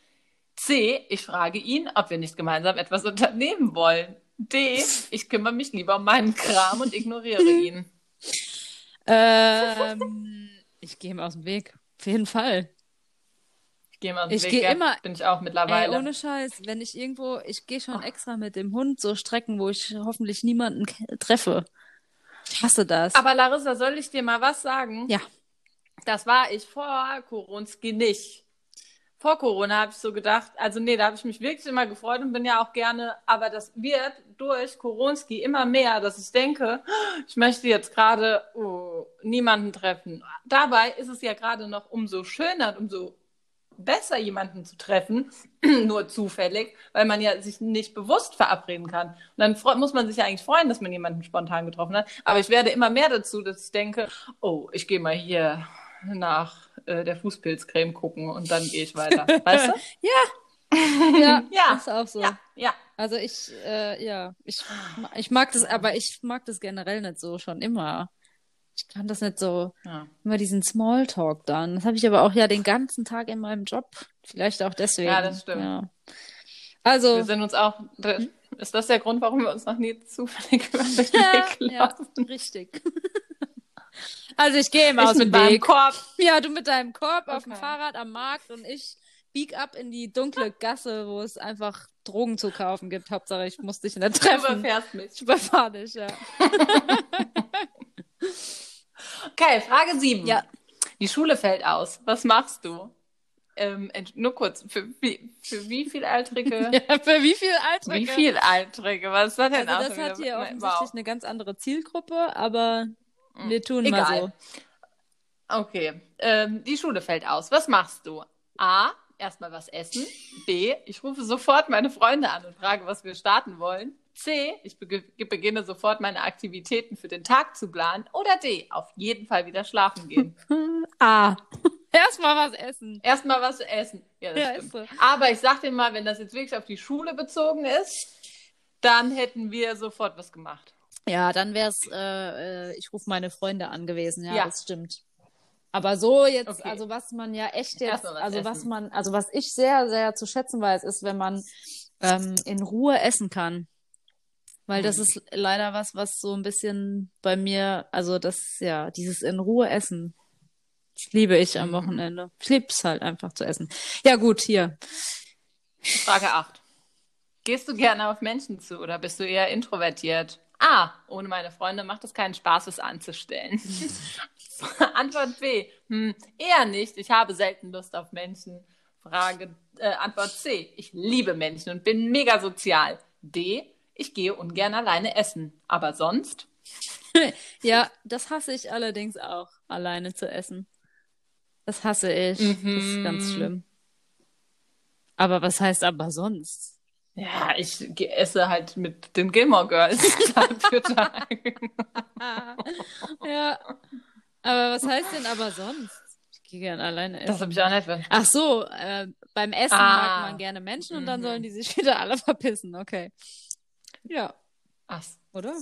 C. Ich frage ihn, ob wir nicht gemeinsam etwas unternehmen wollen. D. Ich kümmere mich lieber um meinen Kram und ignoriere ihn. Ähm, ich gehe ihm aus dem Weg. Auf jeden Fall. Ich gehe mal aus dem Ich Weg, gehe ja. immer- Bin ich auch Ey, mittlerweile. ohne Scheiß, wenn ich irgendwo, ich gehe schon extra mit dem Hund so Strecken, wo ich hoffentlich niemanden treffe. Ich hasse das. Aber Larissa, soll ich dir mal was sagen? Ja. Das war ich vor Koronski nicht. Vor Corona habe ich so gedacht, also nee, da habe ich mich wirklich immer gefreut und bin ja auch gerne, aber das wird durch Koronski immer mehr, dass ich denke, ich möchte jetzt gerade oh, niemanden treffen. Dabei ist es ja gerade noch umso schöner und umso besser, jemanden zu treffen, nur zufällig, weil man ja sich nicht bewusst verabreden kann. Und dann muss man sich ja eigentlich freuen, dass man jemanden spontan getroffen hat. Aber ich werde immer mehr dazu, dass ich denke, oh, ich gehe mal hier nach äh, der Fußpilzcreme gucken und dann gehe ich weiter. Weißt du? ja, Ja. ist auch so. Ja, ja. Also ich, äh, ja, ich, ich mag das, aber ich mag das generell nicht so schon immer. Ich kann das nicht so, ja. immer diesen Smalltalk dann. Das habe ich aber auch ja den ganzen Tag in meinem Job. Vielleicht auch deswegen. Ja, das stimmt. Ja. Wir Also, sind uns auch, ist das der Grund, warum wir uns noch nie zufällig über den ja, Weg ja, laufen? richtig. Also ich gehe immer Ich aus mit dem meinem Weg. Korb. Ja, du mit deinem Korb auf dem Okay. Fahrrad am Markt und ich bieg ab in die dunkle Gasse, wo es einfach Drogen zu kaufen gibt. Hauptsache, ich muss dich nicht Du treffen. überfährst mich. Ich überfahre dich, ja. Okay, Frage 7. Ja. Die Schule fällt aus. Was machst du? Ähm, nur kurz, für wie, für wie viel Altrige? ja. Für wie viel Alter? Wie viel Altrige? Was ist das denn Also das hat hier offensichtlich Wow. eine ganz andere Zielgruppe, aber wir tun mal Egal. so. Okay, ähm, die Schule fällt aus. Was machst du? A, erstmal was essen. B, ich rufe sofort meine Freunde an und frage, was wir starten wollen. C, ich bege- beginne sofort meine Aktivitäten für den Tag zu planen. Oder D, auf jeden Fall wieder schlafen gehen. A. Erstmal was essen. Erstmal was essen. Ja, das Ja, stimmt. so. Aber ich sag dir mal, wenn das jetzt wirklich auf die Schule bezogen ist, dann hätten wir sofort was gemacht. Ja, dann wäre es, äh, äh, ich rufe meine Freunde an gewesen. Ja, Ja. das stimmt. Aber so jetzt, Okay. also was man ja echt jetzt, was also was essen. man, also was ich sehr, sehr zu schätzen weiß, ist, wenn man ähm, in Ruhe essen kann. Weil das Mhm. ist leider was, was so ein bisschen bei mir, also das, ja, dieses in Ruhe essen, das liebe ich am Mhm. Wochenende. Ich liebe es halt einfach zu essen. Ja, gut, hier. Frage 8. Gehst du gerne auf Menschen zu oder bist du eher introvertiert? A. Ohne meine Freunde macht es keinen Spaß, es anzustellen. Antwort B. Hm, eher nicht. Ich habe selten Lust auf Menschen. Frage, äh, Antwort C. Ich liebe Menschen und bin mega sozial. D. Ich gehe ungern alleine essen. Aber sonst? ja, das hasse ich allerdings auch, alleine zu essen. Das hasse ich. Mhm. Das ist ganz schlimm. Aber was heißt aber sonst? Ja, ich esse halt mit den Gilmore Girls Tag für Tag. ja. Aber was heißt denn aber sonst? Ich gehe gern alleine essen. Das habe ich auch nicht ver- Ach so, äh, beim Essen Ah. mag man gerne Menschen und dann Mhm. sollen die sich wieder alle verpissen. Okay. Ja, Ach, oder?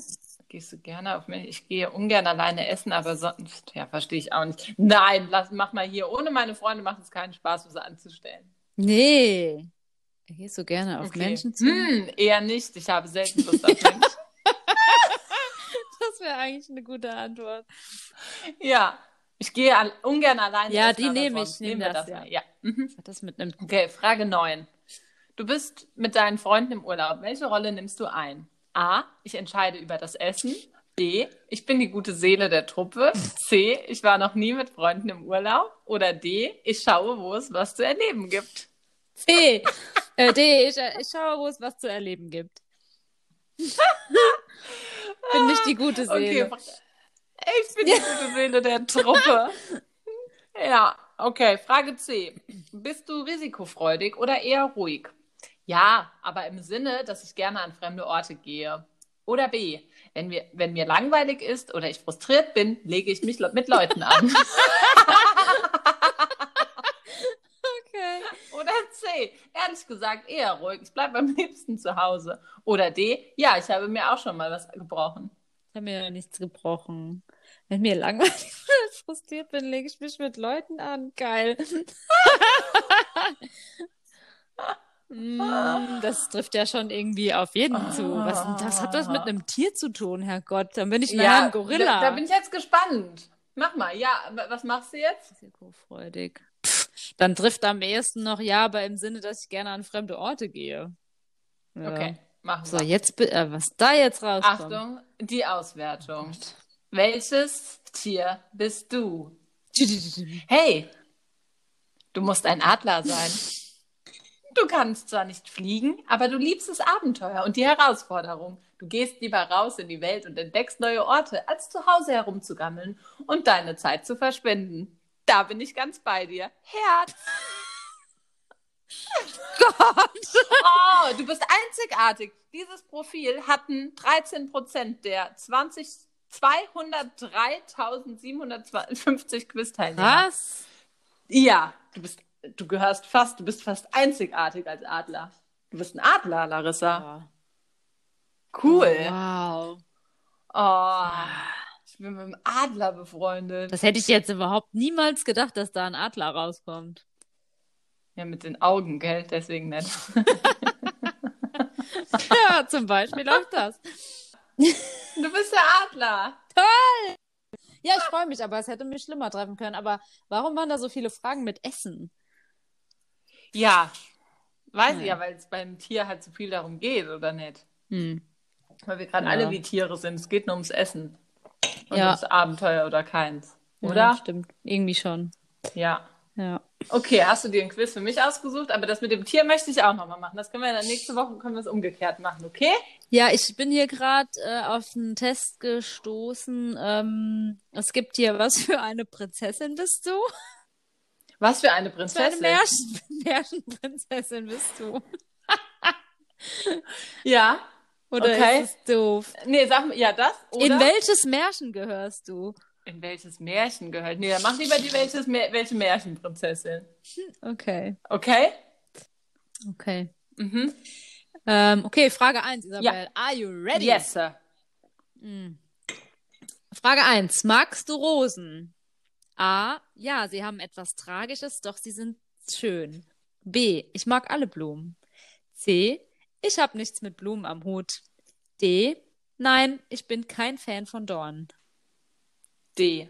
gehst du gerne auf mich? Ich gehe ungern alleine essen, aber sonst, ja, verstehe ich auch nicht. Nein, lass, mach mal hier. Ohne meine Freunde macht es keinen Spaß, was anzustellen. Nee. Gehst du gerne auf Okay. Menschen zu? Hm, eher nicht. Ich habe selten Lust auf Menschen. Das wäre eigentlich eine gute Antwort. ja, ich gehe al ungern alleine Ja, die nehme ich, nehm nehmen wir das, das ja. Ja. Mhm. Das mit einem Okay, Frage 9. Du bist mit deinen Freunden im Urlaub. Welche Rolle nimmst du ein? A. Ich entscheide über das Essen. B. Ich bin die gute Seele der Truppe. C. Ich war noch nie mit Freunden im Urlaub. Oder D. Ich schaue, wo es was zu erleben gibt. C? Äh, D, ich, äh, ich schaue, wo es was zu erleben gibt. Bin nicht die gute Seele. Okay. Ich bin die gute Seele der Truppe. ja, okay. Frage C. Bist du risikofreudig oder eher ruhig? Ja, aber im Sinne, dass ich gerne an fremde Orte gehe. Oder B. Wenn, wir, wenn mir langweilig ist oder ich frustriert bin, lege ich mich mit Leuten an. Oder C. Ehrlich gesagt, eher ruhig. Ich bleibe am liebsten zu Hause. Oder D. Ja, ich habe mir auch schon mal was gebrochen. Ich habe mir ja nichts gebrochen. Wenn mir langweilig oder frustriert bin, lege ich mich mit Leuten an. Geil. Mm, Das trifft ja schon irgendwie auf jeden zu. Was, was hat das mit einem Tier zu tun, Herrgott? Dann bin ich nachher ein Gorilla. Da, da bin ich jetzt gespannt. Mach mal. Ja, wa- was machst du jetzt? Risikofreudig. Dann trifft am ehesten noch ja, aber im Sinne, dass ich gerne an fremde Orte gehe. Ja. Okay, machen So, wir. jetzt, bi- äh, was da jetzt rauskommt. Achtung, die Auswertung. Welches Tier bist du? Hey, du musst ein Adler sein. Du kannst zwar nicht fliegen, aber du liebst das Abenteuer und die Herausforderung. Du gehst lieber raus in die Welt und entdeckst neue Orte, als zu Hause herumzugammeln und deine Zeit zu verschwenden. Da bin ich ganz bei dir. Herz. Oh, du bist einzigartig. Dieses Profil hatten 13% der 20 203.750 Quiz-Teilnehmer. Was? Ja, du bist, du gehörst fast, du bist fast einzigartig als Adler. Du bist ein Adler, Larissa. Cool. Wow. Oh, ich bin mit dem Adler befreundet. Das hätte ich jetzt überhaupt niemals gedacht, dass da ein Adler rauskommt. Ja, mit den Augen, gell? Deswegen nicht. Ja, zum Beispiel auch das. Du bist der Adler. Ja, ich freue mich, aber es hätte mich schlimmer treffen können. Aber warum waren da so viele Fragen mit Essen? Ja. Weiß ich Ja. ja, weil es beim Tier halt so viel darum geht, oder nicht? Hm. Weil wir gerade Ja. alle wie Tiere sind. Es geht nur ums Essen. Und Ja. ums Abenteuer oder keins. Ja, Oder? stimmt. Irgendwie schon. Ja. Ja. Okay, hast du dir ein Quiz für mich ausgesucht? Aber das mit dem Tier möchte ich auch nochmal machen. Das können wir dann nächste Woche können wir es umgekehrt machen, okay? Ja, ich bin hier gerade äh, auf einen Test gestoßen. Ähm, es gibt hier, was für eine Prinzessin bist du? Was für eine Was für eine Prinzessin. Märchen Märchenprinzessin bist du? Ja. Oder Okay. ist es doof? Nee, sag mal, ja, das? Oder? In welches Märchen gehörst du? In welches Märchen gehört? Nee, dann mach lieber die welches welche Märchenprinzessin. Okay. Okay? Okay. Mhm. Ähm, okay, Frage 1, Isabel. Are you ready? Yes, sir. Frage 1. Magst du Rosen? A. Ja, sie haben etwas Tragisches, doch sie sind schön. B. Ich mag alle Blumen. C. Ich habe nichts mit Blumen am Hut. D. Nein, ich bin kein Fan von Dornen. D.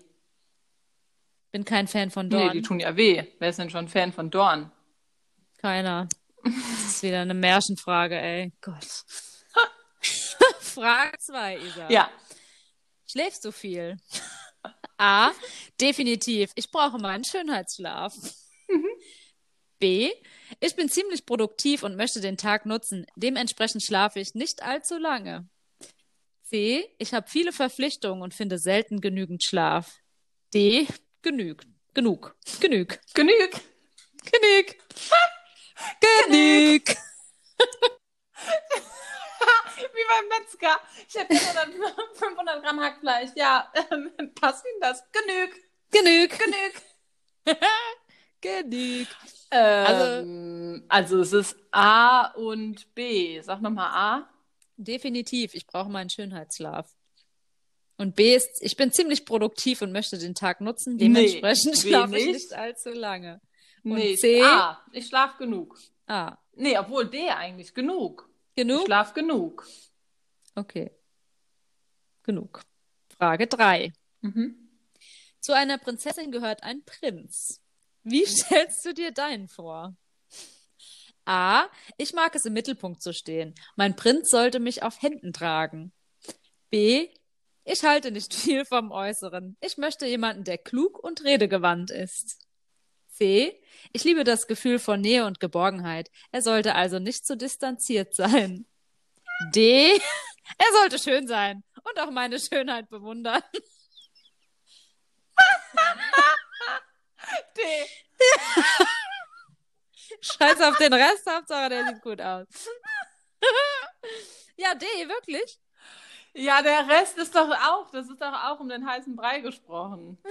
Bin kein Fan von Nee, Dornen. die tun ja weh. Wer ist denn schon Fan von Dorn? Keiner. Das ist wieder eine Märchenfrage, ey. Gott. Frage 2, Isa. Ja. Schläfst du viel? A. Definitiv. Ich brauche meinen Schönheitsschlaf. B. Ich bin ziemlich produktiv und möchte den Tag nutzen. Dementsprechend schlafe ich nicht allzu lange. C. Ich habe viele Verpflichtungen und finde selten genügend Schlaf. D. Genügt. Genug. Genug. Genüg. Genug. Genug. Wie beim Metzger. Ich hätte 500, 500 Gramm Hackfleisch. Ja, ähm, passt Ihnen das? Genüg. Genug. Genüg. Genug. Ähm, also, es ist A und B. Sag nochmal A. Definitiv. Ich brauche meinen Schönheitsschlaf. Und B ist, ich bin ziemlich produktiv und möchte den Tag nutzen. Dementsprechend B schlafe ich nicht. allzu lange. Und Nee, C? A. Ich schlaf genug. Ah, Nee, obwohl D eigentlich. Genug. Ich genug? schlaf genug. Okay. Genug. Frage 3. Mhm. Zu einer Prinzessin gehört ein Prinz. Wie stellst du dir deinen vor? A. Ich mag es im Mittelpunkt zu stehen. Mein Prinz sollte mich auf Händen tragen. B. Ich halte nicht viel vom Äußeren. Ich möchte jemanden, der klug und redegewandt ist. C. Ich liebe das Gefühl von Nähe und Geborgenheit. Er sollte also nicht zu distanziert sein. D. Er sollte schön sein und auch meine Schönheit bewundern. D. Scheiß auf den Rest, Hauptsache der sieht gut aus. ja, D, wirklich? Ja, der Rest ist doch auch, das ist doch auch um den heißen Brei gesprochen.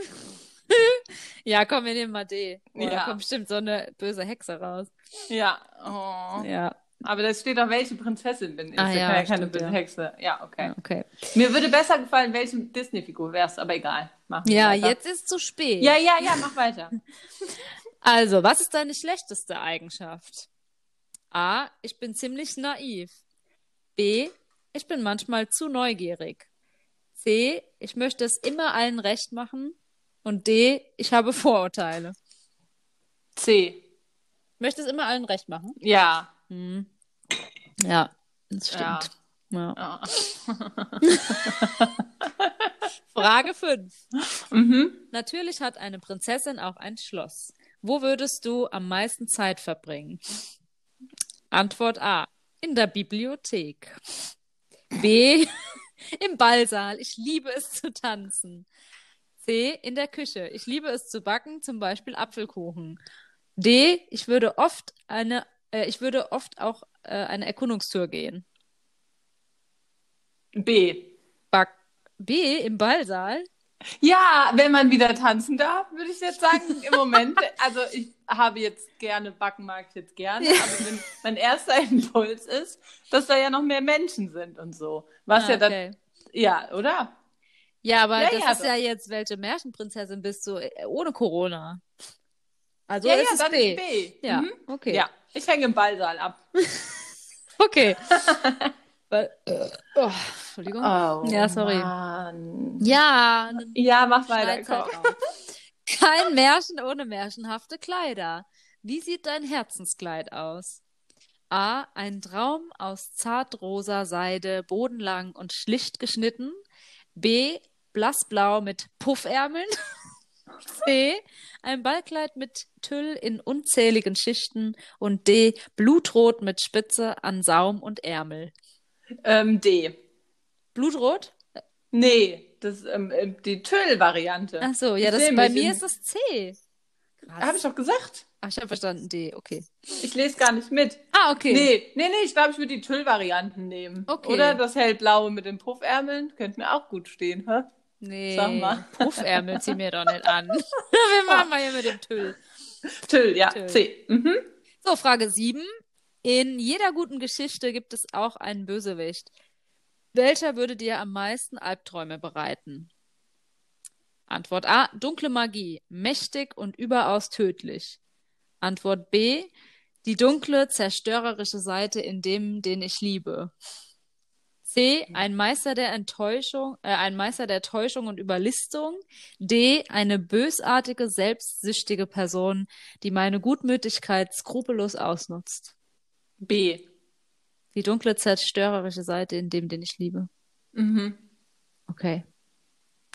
Ja, komm, wir nehmen mal D. Da Ja. kommt bestimmt so eine böse Hexe raus. Ja. Oh. Ja, Aber da steht doch, welche Prinzessin bin ich. Ah, ja, ja keine stimmt, böse ja. Hexe. Ja, okay. okay. Mir würde besser gefallen, welche Disney-Figur wär's, aber egal. Wir Ja, weiter. jetzt ist zu spät. Ja, ja, ja, mach weiter. Also, was ist deine schlechteste Eigenschaft? A. Ich bin ziemlich naiv. B. Ich bin manchmal zu neugierig. C. Ich möchte es immer allen recht machen. Und D. Ich habe Vorurteile. C. Ich möchte es immer allen recht machen. Ja. Hm. Ja, das stimmt. Ja. ja. Frage 5. Mhm. Natürlich hat eine Prinzessin auch ein Schloss. Wo würdest du am meisten Zeit verbringen? Antwort A. In der Bibliothek. B. Im Ballsaal. Ich liebe es zu tanzen. C. In der Küche. Ich liebe es zu backen, zum Beispiel Apfelkuchen. D. Ich würde oft eine, äh, ich würde oft auch äh, eine Erkundungstour gehen. B. Back B. Im Ballsaal. Ja, wenn man wieder tanzen darf, würde ich jetzt sagen, im Moment. Also ich habe jetzt gerne Backen, mag ich jetzt gerne, aber wenn mein erster Impuls ist, dass da ja noch mehr Menschen sind und so. Was Ah, ja dann, okay. ja, oder? Ja, aber Ja, das ja, ist doch. ja jetzt, welche Märchenprinzessin bist du äh, ohne Corona? Also ja, ist ja, es dann B. B. Ja, Mhm. okay. Ja, ich hänge im Ballsaal ab. Okay. Weil, äh, oh, Entschuldigung. Oh, Ja, sorry. Mann. Ja, Ja, mach weiter, komm. Kein Märchen ohne märchenhafte Kleider. Wie sieht dein Herzenskleid aus? A. Ein Traum aus zartrosa Seide, bodenlang und schlicht geschnitten. B. Blassblau mit Puffärmeln. C. Ein Ballkleid mit Tüll in unzähligen Schichten. Und D. Blutrot mit Spitze an Saum und Ärmel. Ähm, D. Blutrot? Nee, das ähm, ähm, die Tüll-Variante. Ach so, ja, das, bei mir ist es C. Habe ich doch gesagt. Ach, ich habe verstanden D, okay. Ich lese gar nicht mit. Ah, okay. Nee, nee, nee, ich glaube, ich würde die Tüll-Varianten nehmen. Okay. Oder das hellblaue mit den Puffärmeln. Könnte mir auch gut stehen, hä? Nee, Sag mal. Puffärmel zieh mir doch nicht an. Wir machen mal hier mit dem Tüll. Tüll, ja, Tüll. C. Mhm. So, Frage 7. In jeder guten Geschichte gibt es auch einen Bösewicht. Welcher würde dir am meisten Albträume bereiten? Antwort A. Dunkle Magie. Mächtig und überaus tödlich. Antwort B. Die dunkle, zerstörerische Seite in dem, den ich liebe. C. Ein Meister der Enttäuschung, äh, ein Meister der Täuschung und Überlistung. D. Eine bösartige, selbstsüchtige Person, die meine Gutmütigkeit skrupellos ausnutzt. B. Die dunkle, zerstörerische Seite in dem, den ich liebe. Mhm. Okay.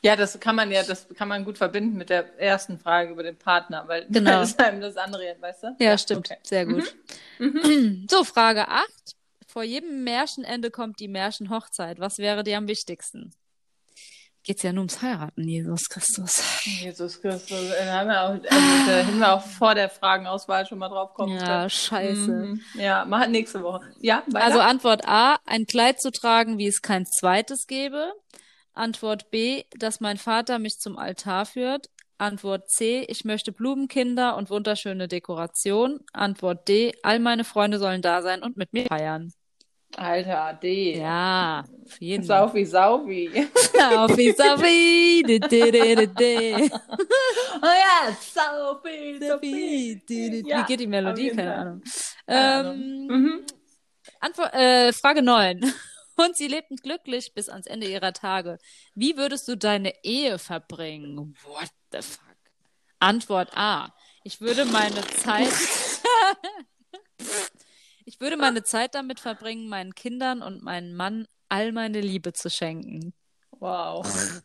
Ja, das kann man ja, das kann man gut verbinden mit der ersten Frage über den Partner, weil Genau. das das andere, weißt du? Ja, stimmt. okay. Sehr gut. So, Frage 8. Vor jedem Märchenende kommt die Märchenhochzeit. Was wäre dir am wichtigsten? Geht's ja nur ums Heiraten, Jesus Christus. Jesus Christus, äh, da haben wir auch, also, da hätten wir auch vor der Fragenauswahl schon mal drauf kommen Ja, können. scheiße. Mhm. Ja, mach nächste Woche. Ja, weiter? Also Antwort A, ein Kleid zu tragen, wie es kein zweites gäbe. Antwort B, dass mein Vater mich zum Altar führt. Antwort C, ich möchte Blumenkinder und wunderschöne Dekoration. Antwort D, all meine Freunde sollen da sein und mit mir feiern. Alter, D. Ja, auf jeden Fall. Saufi, Saufi. Saufi, Saufi, oh ja, Saufi, Saufi. Ja, Wie geht die Melodie? Keine. Ahnung. Keine Ahnung. Ähm, Mhm. Antwort, äh, Frage 9. Und sie lebten glücklich bis ans Ende ihrer Tage. Wie würdest du deine Ehe verbringen? What the fuck? Antwort A. Ich würde meine Zeit. ich würde meine Zeit damit verbringen, meinen Kindern und meinem Mann all meine Liebe zu schenken. Wow.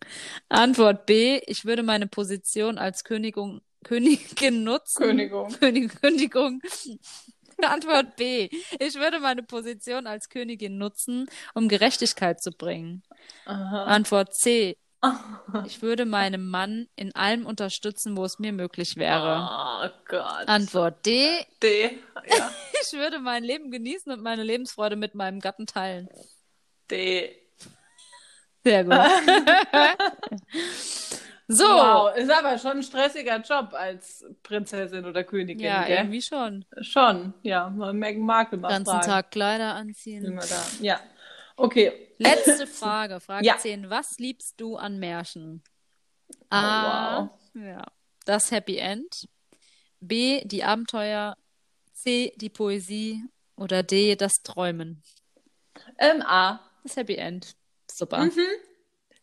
Antwort B. Ich würde meine Position als Königung, Königin nutzen. Königung. König, Kündigung. Antwort B. Ich würde meine Position als Königin nutzen, um Gerechtigkeit zu bringen. Aha. Antwort C. Ich würde meinem Mann in allem unterstützen, wo es mir möglich wäre. Oh Gott. Antwort D. D. Ja, Ich würde mein Leben genießen und meine Lebensfreude mit meinem Gatten teilen. D. Sehr gut. so. Wow, ist aber schon ein stressiger Job als Prinzessin oder Königin, Ja, gell? irgendwie schon. Schon, ja. Mal Meghan Markle mal Den ganzen fragen. Tag Kleider anziehen. wir da. Ja. Okay. Letzte Frage, Frage Ja. 10. Was liebst du an Märchen? Oh, A. wow. Ja. Das Happy End. B. Die Abenteuer. C. Die Poesie. Oder D. Das Träumen. Ähm, A. Das Happy End. Super. Mhm.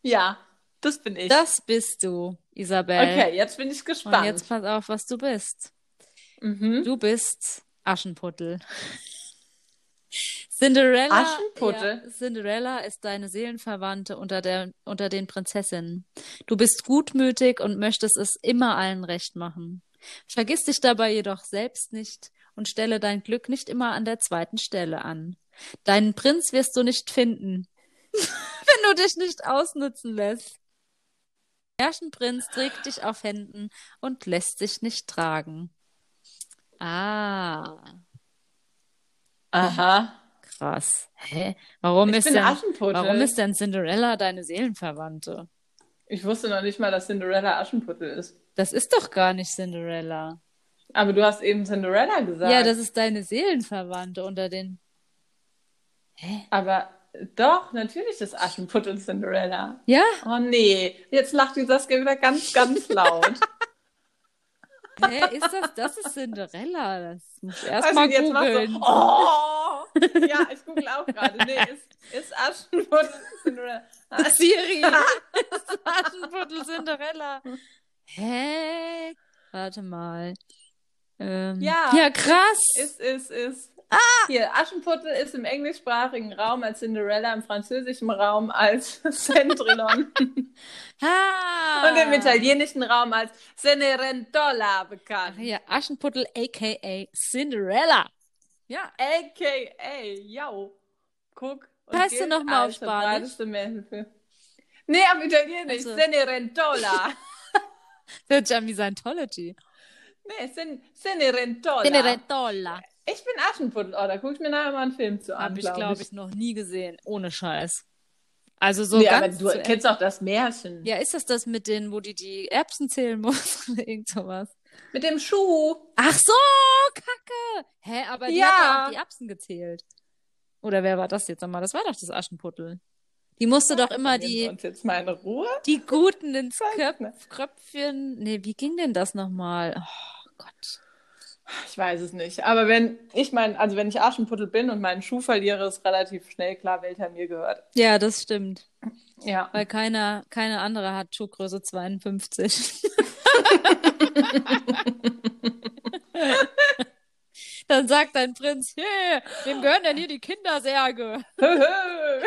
Ja, das bin ich. Das bist du, Isabel. okay, jetzt bin ich Und gespannt. jetzt pass auf, was du bist. Mhm. Du bist Aschenputtel. Cinderella, Aschenputtel? Ja, Cinderella ist deine Seelenverwandte unter, der, unter den Prinzessinnen. Du bist gutmütig und möchtest es immer allen recht machen. Vergiss dich dabei jedoch selbst nicht und stelle dein Glück nicht immer an der zweiten Stelle an. Deinen Prinz wirst du nicht finden, wenn du dich nicht ausnutzen lässt. Der Märchenprinz trägt dich auf Händen und lässt sich nicht tragen. Ah, Aha. Krass. Hä? Warum Ich ist denn, Aschenputtel. warum ist denn Cinderella deine Seelenverwandte? Ich wusste noch nicht mal, dass Cinderella Aschenputtel ist. Das ist doch gar nicht Cinderella. Aber du hast eben Cinderella gesagt. Ja, das ist deine Seelenverwandte unter den. Aber doch, natürlich ist Aschenputtel Cinderella. Ja? Oh nee, jetzt lacht die Saskia wieder ganz, ganz laut. Hä, ist das? Das ist Cinderella. Das muss ich erst Also mal jetzt googeln. du, oh! Ja, ich google auch gerade. Nee, ist, ist Aschenputtel Cinderella. Siri. ist Aschenputtel Cinderella. Hä? Warte mal. Ähm, Ja. Ja, krass. Ist, ist, ist. Ah! Hier, Aschenputtel ist im englischsprachigen Raum als Cinderella, im französischen Raum als Cendrillon ah. und im italienischen Raum als Cenerentola bekannt. Ja, Aschenputtel aka Cinderella. Ja. AKA, yo. Guck. und Heißt sie gilt noch mal auf Spanisch? Märchenfilm. Nee, auf Italienisch. Also. Sich an wie Scientology. nee, Cen Cenerentola. Cenerentola. Ich bin Aschenputtel. Oh, da guck ich mir nachher mal einen Film zu an, Habe ich, glaub glaube ich, noch nie gesehen. Ohne Scheiß. Also so nee, aber ganz du zu- kennst auch das Märchen. Ja, ist das das mit denen, wo die die Erbsen zählen muss oder irgend sowas? Mit dem Schuh. Ach so, Kacke. Hä, aber die Ja. hat ja auch die Erbsen gezählt. Oder wer war das jetzt nochmal? Das war doch das Aschenputtel. Die musste doch immer die, uns jetzt mal in Ruhe. die Guten ins nicht. Kröpfchen. Nee, wie ging denn das nochmal? Oh Gott. Ich weiß es nicht. Aber wenn ich mein, also wenn ich Aschenputtel bin und meinen Schuh verliere, ist relativ schnell klar, welcher mir gehört. Ja, das stimmt. Ja. Weil keiner, keine andere hat Schuhgröße 52. Dann sagt dein Prinz, yeah, wem gehören denn hier die Kindersärge? Wenn gehören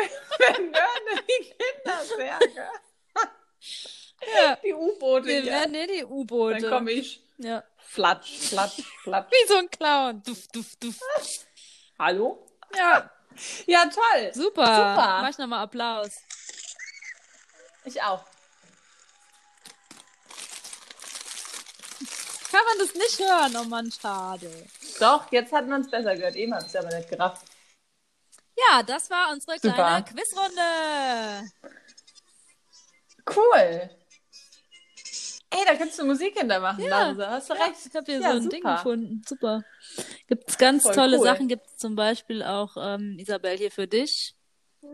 denn die Kindersärge? Ja. Die U-Boote. Wir hier. werden in die U-Boote. Dann komme ich. Ja. Flatsch, flatsch, flatsch. Wie so ein Clown. Duff, duff, duff. Hallo? Ja, Ja, toll. super. Super. Mach ich nochmal Applaus. Ich auch. Kann man das nicht hören? Oh Mann, schade. Doch, jetzt hat man es besser gehört. Eben habe ich es aber nicht gerafft. Ja, das war unsere Super. kleine Quizrunde. Cool. Ey, da kannst du Musik hintermachen, Ja. Larissa. Hast du Ja, recht. ich habe hier Ja, so ein super. Ding gefunden. Super. Gibt es ganz Voll tolle cool. Sachen. Gibt es zum Beispiel auch, ähm, Isabel, hier für dich.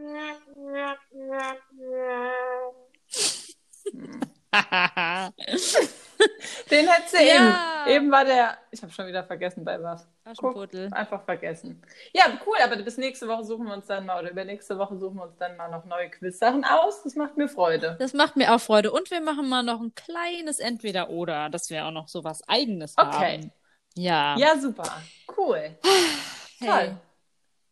Den hättest du Ja. eben. Eben war der. Ich habe schon wieder vergessen, bei was. Guck, Aschenputtel. einfach vergessen. Ja, cool, aber bis nächste Woche suchen wir uns dann mal, oder übernächste Woche suchen wir uns dann mal noch neue Quiz-Sachen aus. Das macht mir Freude. Das macht mir auch Freude. Und wir machen mal noch ein kleines Entweder-Oder, dass wir auch noch so was Eigenes Okay. haben. Ja. Ja, super. Cool. hey. Toll.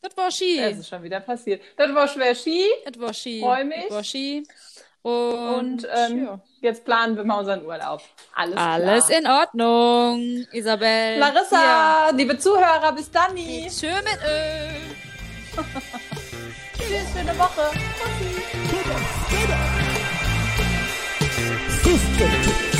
Das war Ski. Es ist schon wieder passiert. Das war schwer Ski. Das war Ski. Freu mich. Das war Ski. Und, Und ähm, ja. jetzt planen wir mal unseren Urlaub. Alles, alles klar. in Ordnung, Isabel. Larissa, liebe Zuhörer, bis dann. Ja. Tschö mit Ö. Tschüss, schöne Woche. Sister